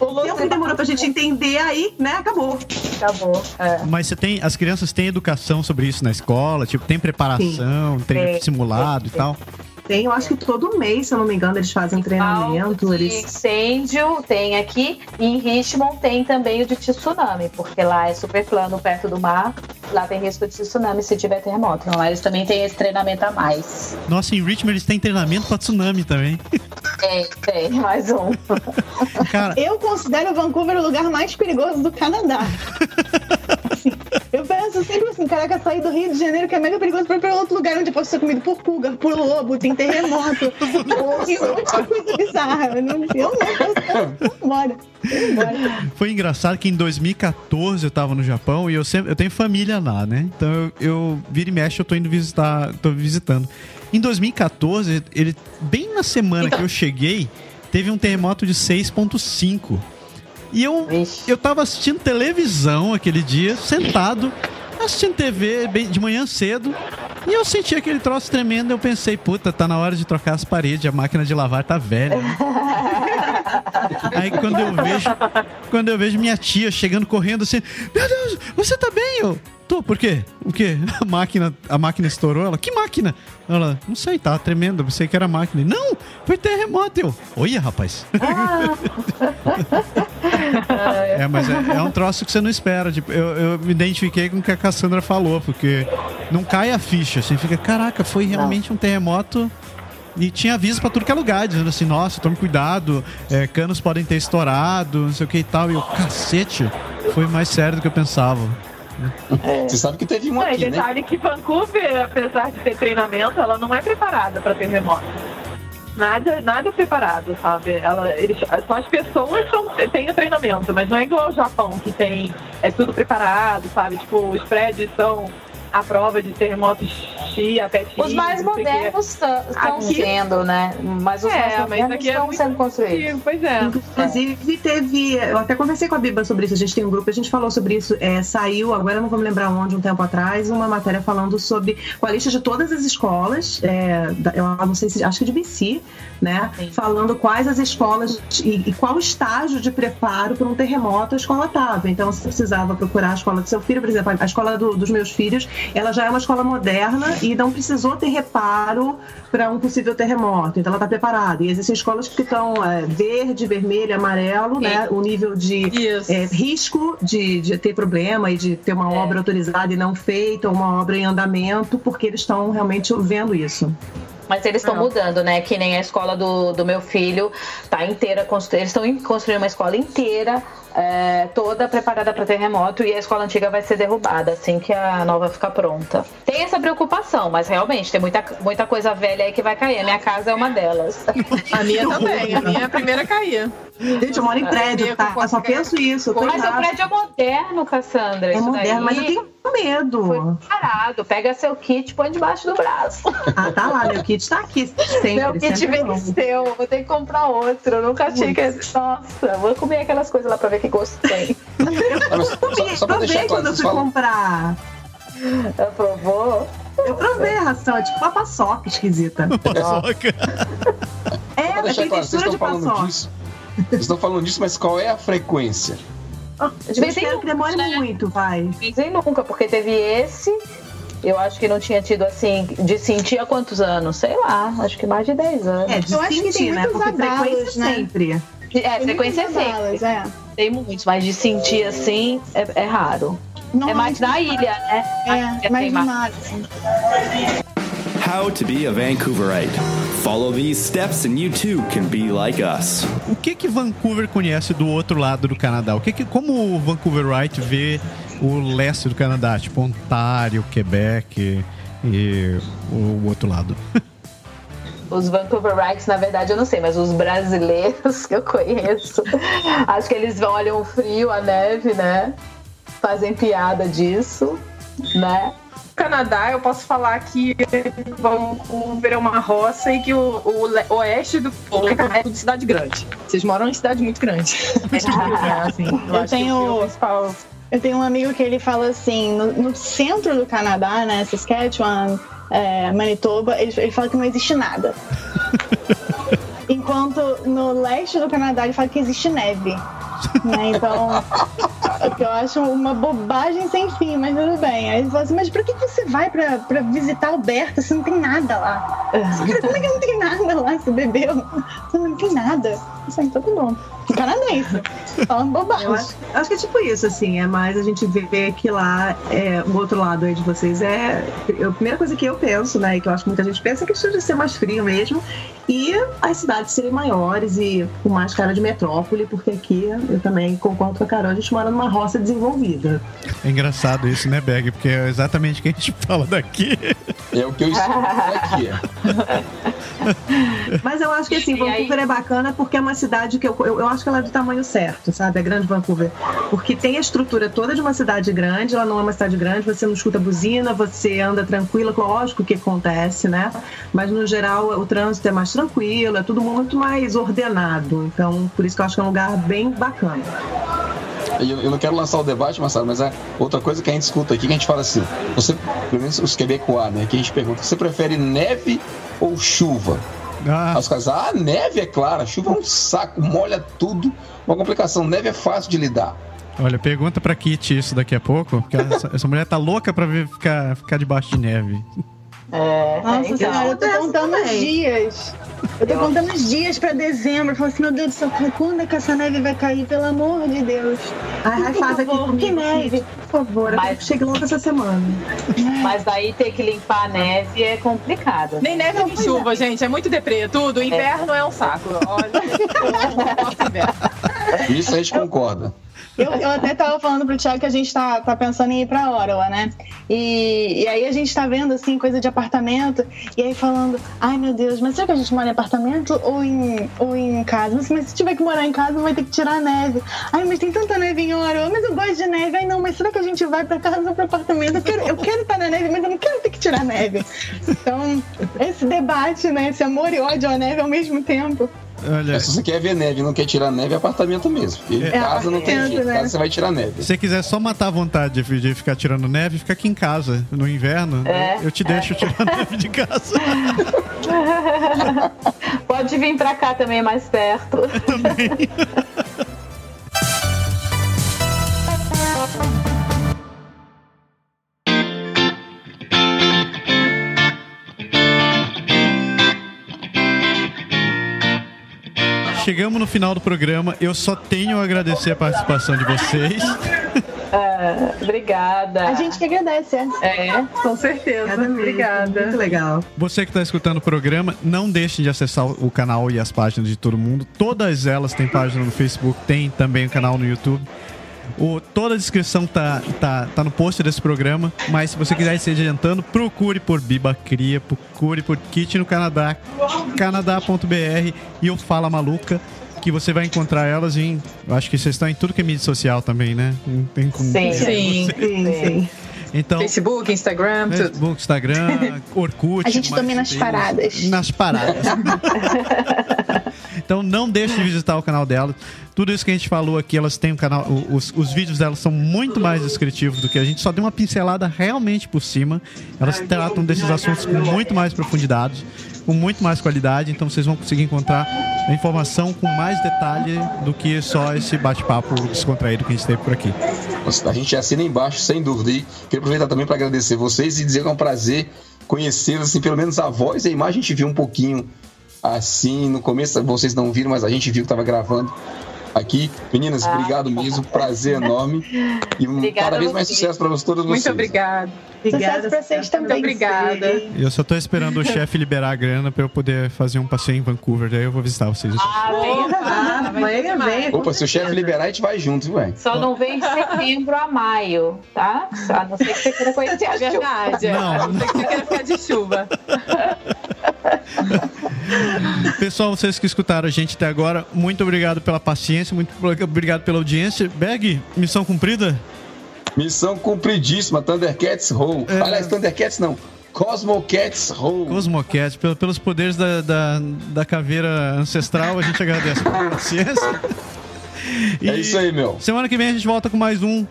Ou *laughs*
O tempo que demorou pra gente entender, aí, né, acabou.
Acabou. É.
Mas você tem. As crianças têm educação sobre isso na escola? Tipo, tem preparação, treino
Tem,
simulado e tal?
Tem, eu acho que todo mês, se eu não me engano, eles fazem treinamento. Eles...
incêndio tem aqui e em Richmond tem também o de tsunami, porque lá é super plano perto do mar, lá tem risco de tsunami se tiver terremoto. Então lá eles também têm esse treinamento a mais.
Nossa, em Richmond eles têm treinamento pra tsunami também.
Tem, tem, mais um.
Cara,
Eu considero Vancouver o lugar mais perigoso do Canadá. *laughs* *laughs* Eu penso sempre assim, caraca, sair do Rio de Janeiro, que é mega perigoso, pra ir pra outro lugar onde posso ser comido por pulga, por lobo, tem terremoto, tem um monte de coisa bizarra. Eu não, eu não posso.
Foi engraçado que em 2014 eu tava no Japão e eu sempre eu tenho família lá, né? Então eu, eu vira e mexe, eu tô indo visitar, tô visitando. Em 2014, ele bem na semana que eu cheguei, teve um terremoto de 6.5. E eu eu tava assistindo televisão aquele dia, sentado, assistindo TV bem, de manhã cedo, e eu senti aquele troço tremendo, eu pensei, puta, tá na hora de trocar as paredes, a máquina de lavar tá velha. Aí quando eu vejo, quando eu vejo minha tia chegando correndo assim, meu Deus, você tá bem? Eu, tô, por quê? O quê? A máquina, a máquina estourou? Ela, que máquina? Ela, não sei, tava tremendo, eu pensei que era máquina. Não, foi terremoto. Eu, olha, rapaz. *laughs* É, mas é, é um troço que você não espera. Tipo, eu, eu me identifiquei com o que a Cassandra falou, porque não cai a ficha. Você fica, caraca, foi realmente um terremoto. E tinha aviso pra tudo que é lugar, dizendo assim, nossa, tome cuidado, é, canos podem ter estourado, não sei o que e tal. E eu, cacete, foi mais sério do que eu pensava.
Você sabe que teve um
Não, e
aqui, né?
detalhe que Vancouver, apesar de ter treinamento, ela não é preparada para terremoto. Nada, nada preparado, sabe? Ela, eles, só as pessoas são, têm o treinamento, mas não é igual ao Japão, que tem é tudo preparado, sabe? Tipo, os prédios são à prova de terremotos X até X.
Os mais modernos estão
Aqui-
sendo, né? Mas os
É,
mais modernos
é
estão
muito
sendo construídos.
Pois é.
Inclusive, teve. Eu até conversei com a Biba sobre isso. A gente tem um grupo, a gente falou sobre isso. É, saiu, agora eu não vou me lembrar onde, um tempo atrás, uma matéria falando sobre. com a lista de todas as escolas. é, eu não sei se. acho que de BC, né?
Sim.
Falando quais as escolas e, e qual o estágio de preparo para um terremoto a escola estava. Então, você precisava procurar a escola do seu filho, por exemplo, a escola do- dos meus filhos, ela já é uma escola moderna e não precisou ter reparo para um possível terremoto. Então, ela está preparada. E existem escolas que estão é, verde, vermelho, amarelo, né? O nível de é, risco de, de ter problema e de ter uma
É.
obra autorizada e não feita, ou uma obra em andamento, porque eles estão realmente vendo isso.
Mas eles estão
Não.
mudando, né? Que nem a escola do, do meu filho tá inteira. Eles estão construindo uma escola inteira é, toda preparada para terremoto e a escola antiga vai ser derrubada assim que a nova ficar pronta. Tem essa preocupação, mas realmente tem muita, muita coisa velha aí que vai cair. A minha casa é uma delas. *laughs*
A minha também, a minha é a primeira a cair.
Gente, eu moro em prédio, tá? Eu só penso isso.
Mas o prédio é moderno, Cassandra.
É
isso
moderno, mas eu tenho medo.
Parado, pega seu kit e põe debaixo do braço.
Ah, tá lá, meu kit tá aqui sempre.
Meu kit
sempre bom.
venceu, vou ter que comprar outro. Eu nunca achei que. Nossa, vou comer aquelas coisas lá pra ver que gosto tem. *laughs*
Só deixar
provei quando eu fui comprar.
Aprovou?
Eu provei a ração, é tipo uma paçoca esquisita. *laughs* É,
Pra deixar
tem
claro, vocês
textura
estão
de
falando
paçoca.
disso. Vocês estão falando disso, mas qual é a frequência?
De vez em
espero que demore muito, vai.
De vez em nunca, porque teve esse. Eu acho que não tinha tido assim, de sentir há quantos anos? Sei lá, acho que mais de 10 anos.
É, de
Eu acho que tem
sentir, né?
muitos
Porque
abalos,
frequência
né?
sempre.
É, frequência
muitos
sempre.
é.
Tem muitos, mas de sentir assim é, é raro. É mais na ilha, né? Ilha
É, mais mar, assim.
How to be a Vancouverite. Follow these steps and you too can be like us.
O que que Vancouver conhece do outro lado do Canadá? O que que, como o Vancouverite vê o leste do Canadá, tipo Ontário, Quebec e o outro lado? *laughs*
Os Vancouverites, na verdade, eu não sei, mas os brasileiros *laughs* que eu conheço, acho que eles olham o frio, a neve, né? Fazem piada disso, né?
Canadá, eu posso falar que Vancouver é uma roça e que o, o oeste do Canadá é tudo cidade grande. Vocês moram em cidade muito grande. Assim, eu
Eu tenho- Eu tenho um amigo que ele fala assim, no, no centro do Canadá, né, Saskatchewan, é, Manitoba, ele, ele fala que não existe nada. *laughs* Enquanto no leste do Canadá ele fala que existe neve. Né? Então, o que eu acho uma bobagem sem fim, mas tudo bem. Aí ele fala assim, mas pra que você vai pra, pra visitar Alberta se não tem nada lá? Como é que não tem nada lá? Você bebeu? Você não tem nada. Isso aí, então tá bom. Canadense. Falando bobagem.
Eu acho, acho que é tipo isso, assim, é mais a gente vê que lá, é, o outro lado aí de vocês é. A primeira coisa que eu penso, né, e que eu acho que muita gente pensa é que de ser mais frio mesmo, e as cidades serem maiores e com mais cara de metrópole, porque aqui eu também concordo com a Carol, a gente mora numa roça desenvolvida.
É engraçado isso, né, Berg? Porque é exatamente o que a gente *laughs* fala daqui.
É o que eu escuto aqui. *laughs*
Mas eu acho que assim, Vancouver é bacana porque é uma cidade que eu, eu, eu acho que ela é do tamanho certo, sabe? A grande Vancouver. Porque tem a estrutura toda de uma cidade grande, ela não é uma cidade grande, você não escuta buzina, você anda tranquila, lógico que acontece, né? Mas no geral o trânsito é mais tranquilo, é tudo muito mais ordenado. Então, por isso que eu acho que é um lugar bem bacana.
Eu, eu não quero lançar o debate, Marcelo, mas é outra coisa que a gente escuta aqui, que a gente fala assim, você, pelo menos os quebecois, né, que a gente pergunta, você prefere neve ou chuva?
Ah.
Os caras, ah, neve é clara, chuva é um saco, molha tudo, uma complicação, neve é fácil de lidar.
Olha, pergunta pra Kitty isso daqui a pouco, porque essa, essa mulher tá louca pra ver ficar, ficar debaixo de neve.
É,
Nossa
então.
senhora, eu tô contando os dias. Eu tô contando os dias pra dezembro. Eu falo assim, meu Deus do céu, quando é que essa neve vai cair? Pelo amor de Deus.
Ai, ai,
Por
faz aqui
favor,
comigo,
que neve.
Por favor,
Mas-
eu cheguei logo essa semana.
Mas daí ter que limpar a neve é complicado.
Nem neve nem chuva, gente. É muito deprê. Tudo. Inverno é um saco. Olha, eu não gosto inverno. *laughs*
Isso a gente concorda.
Eu, eu até tava falando pro Thiago que a gente tá, tá pensando em ir pra Ottawa, né? E, e aí a gente tá vendo, assim, coisa de apartamento, e aí falando, ai meu Deus, mas será que a gente mora em apartamento ou em, ou em casa? Mas, mas se tiver que morar em casa, vai ter que tirar a neve. Ai, mas tem tanta neve em Ottawa, mas eu gosto de neve. Ai não, mas será que a gente vai pra casa ou pro apartamento? Eu quero, eu quero estar na neve, mas eu não quero ter que tirar a neve. Então, esse debate, né? Esse amor e ódio à neve ao mesmo tempo.
Olha,
se você quer ver neve e não quer tirar neve, é apartamento mesmo. Porque
É,
casa não tem
apartamento,
jeito,
né?
casa você vai tirar neve.
se você quiser só matar a vontade de, de ficar tirando neve, fica aqui em casa. No inverno,
É,
eu te deixo tirar *laughs* neve de casa. *laughs*
Pode vir pra cá também, é mais perto. *laughs*
Chegamos no final do programa. Eu só tenho a agradecer a participação de vocês.
Ah, *laughs* obrigada.
A gente que agradece, é.
É.
Com certeza.
Obrigada mesmo,
Obrigada.
Muito legal.
Você que está escutando o programa, não deixe de acessar o canal e as páginas de todo mundo. Todas elas têm página no Facebook, tem também o canal no YouTube. O, toda a descrição tá, tá, tá no post desse programa, mas se você quiser ir se adiantando, procure por Biba Cria, procure por Kit no Canadá, canadá.br e o Fala Maluca, que você vai encontrar elas em. Eu acho que vocês estão em tudo que é mídia social também, né? Não tem como.
Sim.
Sim. *laughs*
Sim, sim.
Então,
Facebook, Instagram, tudo.
Facebook, Instagram, *laughs* Orkut.
A gente domina as paradas.
Nas paradas. *laughs* então não deixe de visitar o canal dela. Tudo isso que a gente falou aqui, elas têm um canal. Os, os vídeos delas são muito mais descritivos do que a gente só deu uma pincelada realmente por cima. Elas tratam desses assuntos com muito mais profundidade, com muito mais qualidade. Então vocês vão conseguir encontrar a informação com mais detalhe do que só esse bate-papo descontraído que a gente teve por aqui.
A gente assina embaixo, sem dúvida. E queria aproveitar também para agradecer vocês e dizer que é um prazer conhecê-los, assim, pelo menos a voz e a imagem a gente viu um pouquinho assim no começo, vocês não viram, mas a gente viu que estava gravando aqui. Meninas,
Ah.
obrigado mesmo, prazer enorme. E um
Obrigada
parabéns mais sucesso para todos vocês.
Muito obrigada.
Obrigada.
pra vocês também.
Obrigada.
E eu só tô esperando o chefe liberar a grana para eu poder fazer um passeio em Vancouver. Daí eu vou visitar vocês.
Ah.
Ah, venha, venha.
Opa, se o chefe liberar, a gente vai junto, viu, velho?
Só não vem de setembro a maio, tá? A não ser que você queira conhecer a
É verdade. é.
Não.
A não ser que você queira ficar de chuva. *laughs* *laughs*
Pessoal, vocês que escutaram a gente até agora, muito obrigado pela paciência, muito obrigado pela audiência. Berg, missão cumprida?
Missão cumpridíssima, Thundercats Roll.
É.
Aliás, Thundercats não. Cosmocats Roll.
Cosmocat, pelo- pelos poderes da, da, da caveira ancestral, a gente agradece pela paciência. *laughs*
É isso aí, meu.
Semana que vem a gente volta com mais um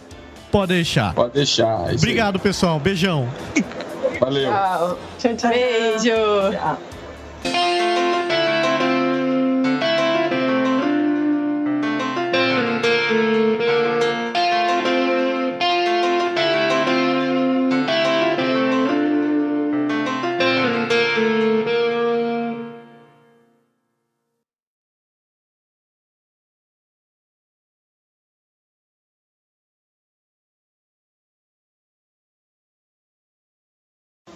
Pode deixar.
Pode deixar. é isso aí.
Obrigado, pessoal. Beijão.
Valeu.
Tchau.
Tchau, tchau.
Beijo.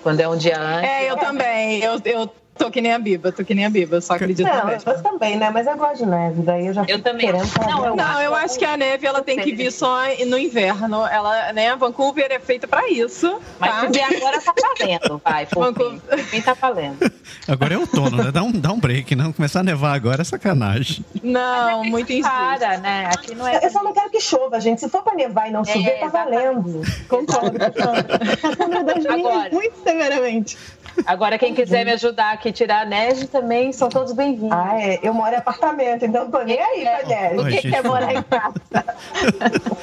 Quando é um dia antes.
É, eu também. Eu, eu tô que nem a Biba, tô que nem a Biba, só acredito
Não,
na neve.
você também, né? Mas eu gosto de neve, daí eu já
Eu também. Não, eu
Não, eu acho que a neve ela tem que vir só no inverno. Ela, né, Vancouver é feita pra isso.
Mas
tá?
se vier agora tá valendo, vai.
Vancouver.
Quem tá valendo?
Agora é outono, né? Dá um, dá um break, não? Começar a nevar agora é sacanagem.
Não, muito injusto.
Para, né? Aqui não é.
Eu só não quero que chova, gente. Se for pra nevar e não chover, tá
exatamente.
valendo. Concordo.
Das *laughs* minhas
Agora.
muito severamente.
Agora, quem quiser me ajudar aqui a tirar a neve também, são todos bem-vindos.
Ah, é. Eu moro em apartamento, então não tô nem aí pra neve.
Ai,
Quem
gente,
quer morar em casa? *laughs*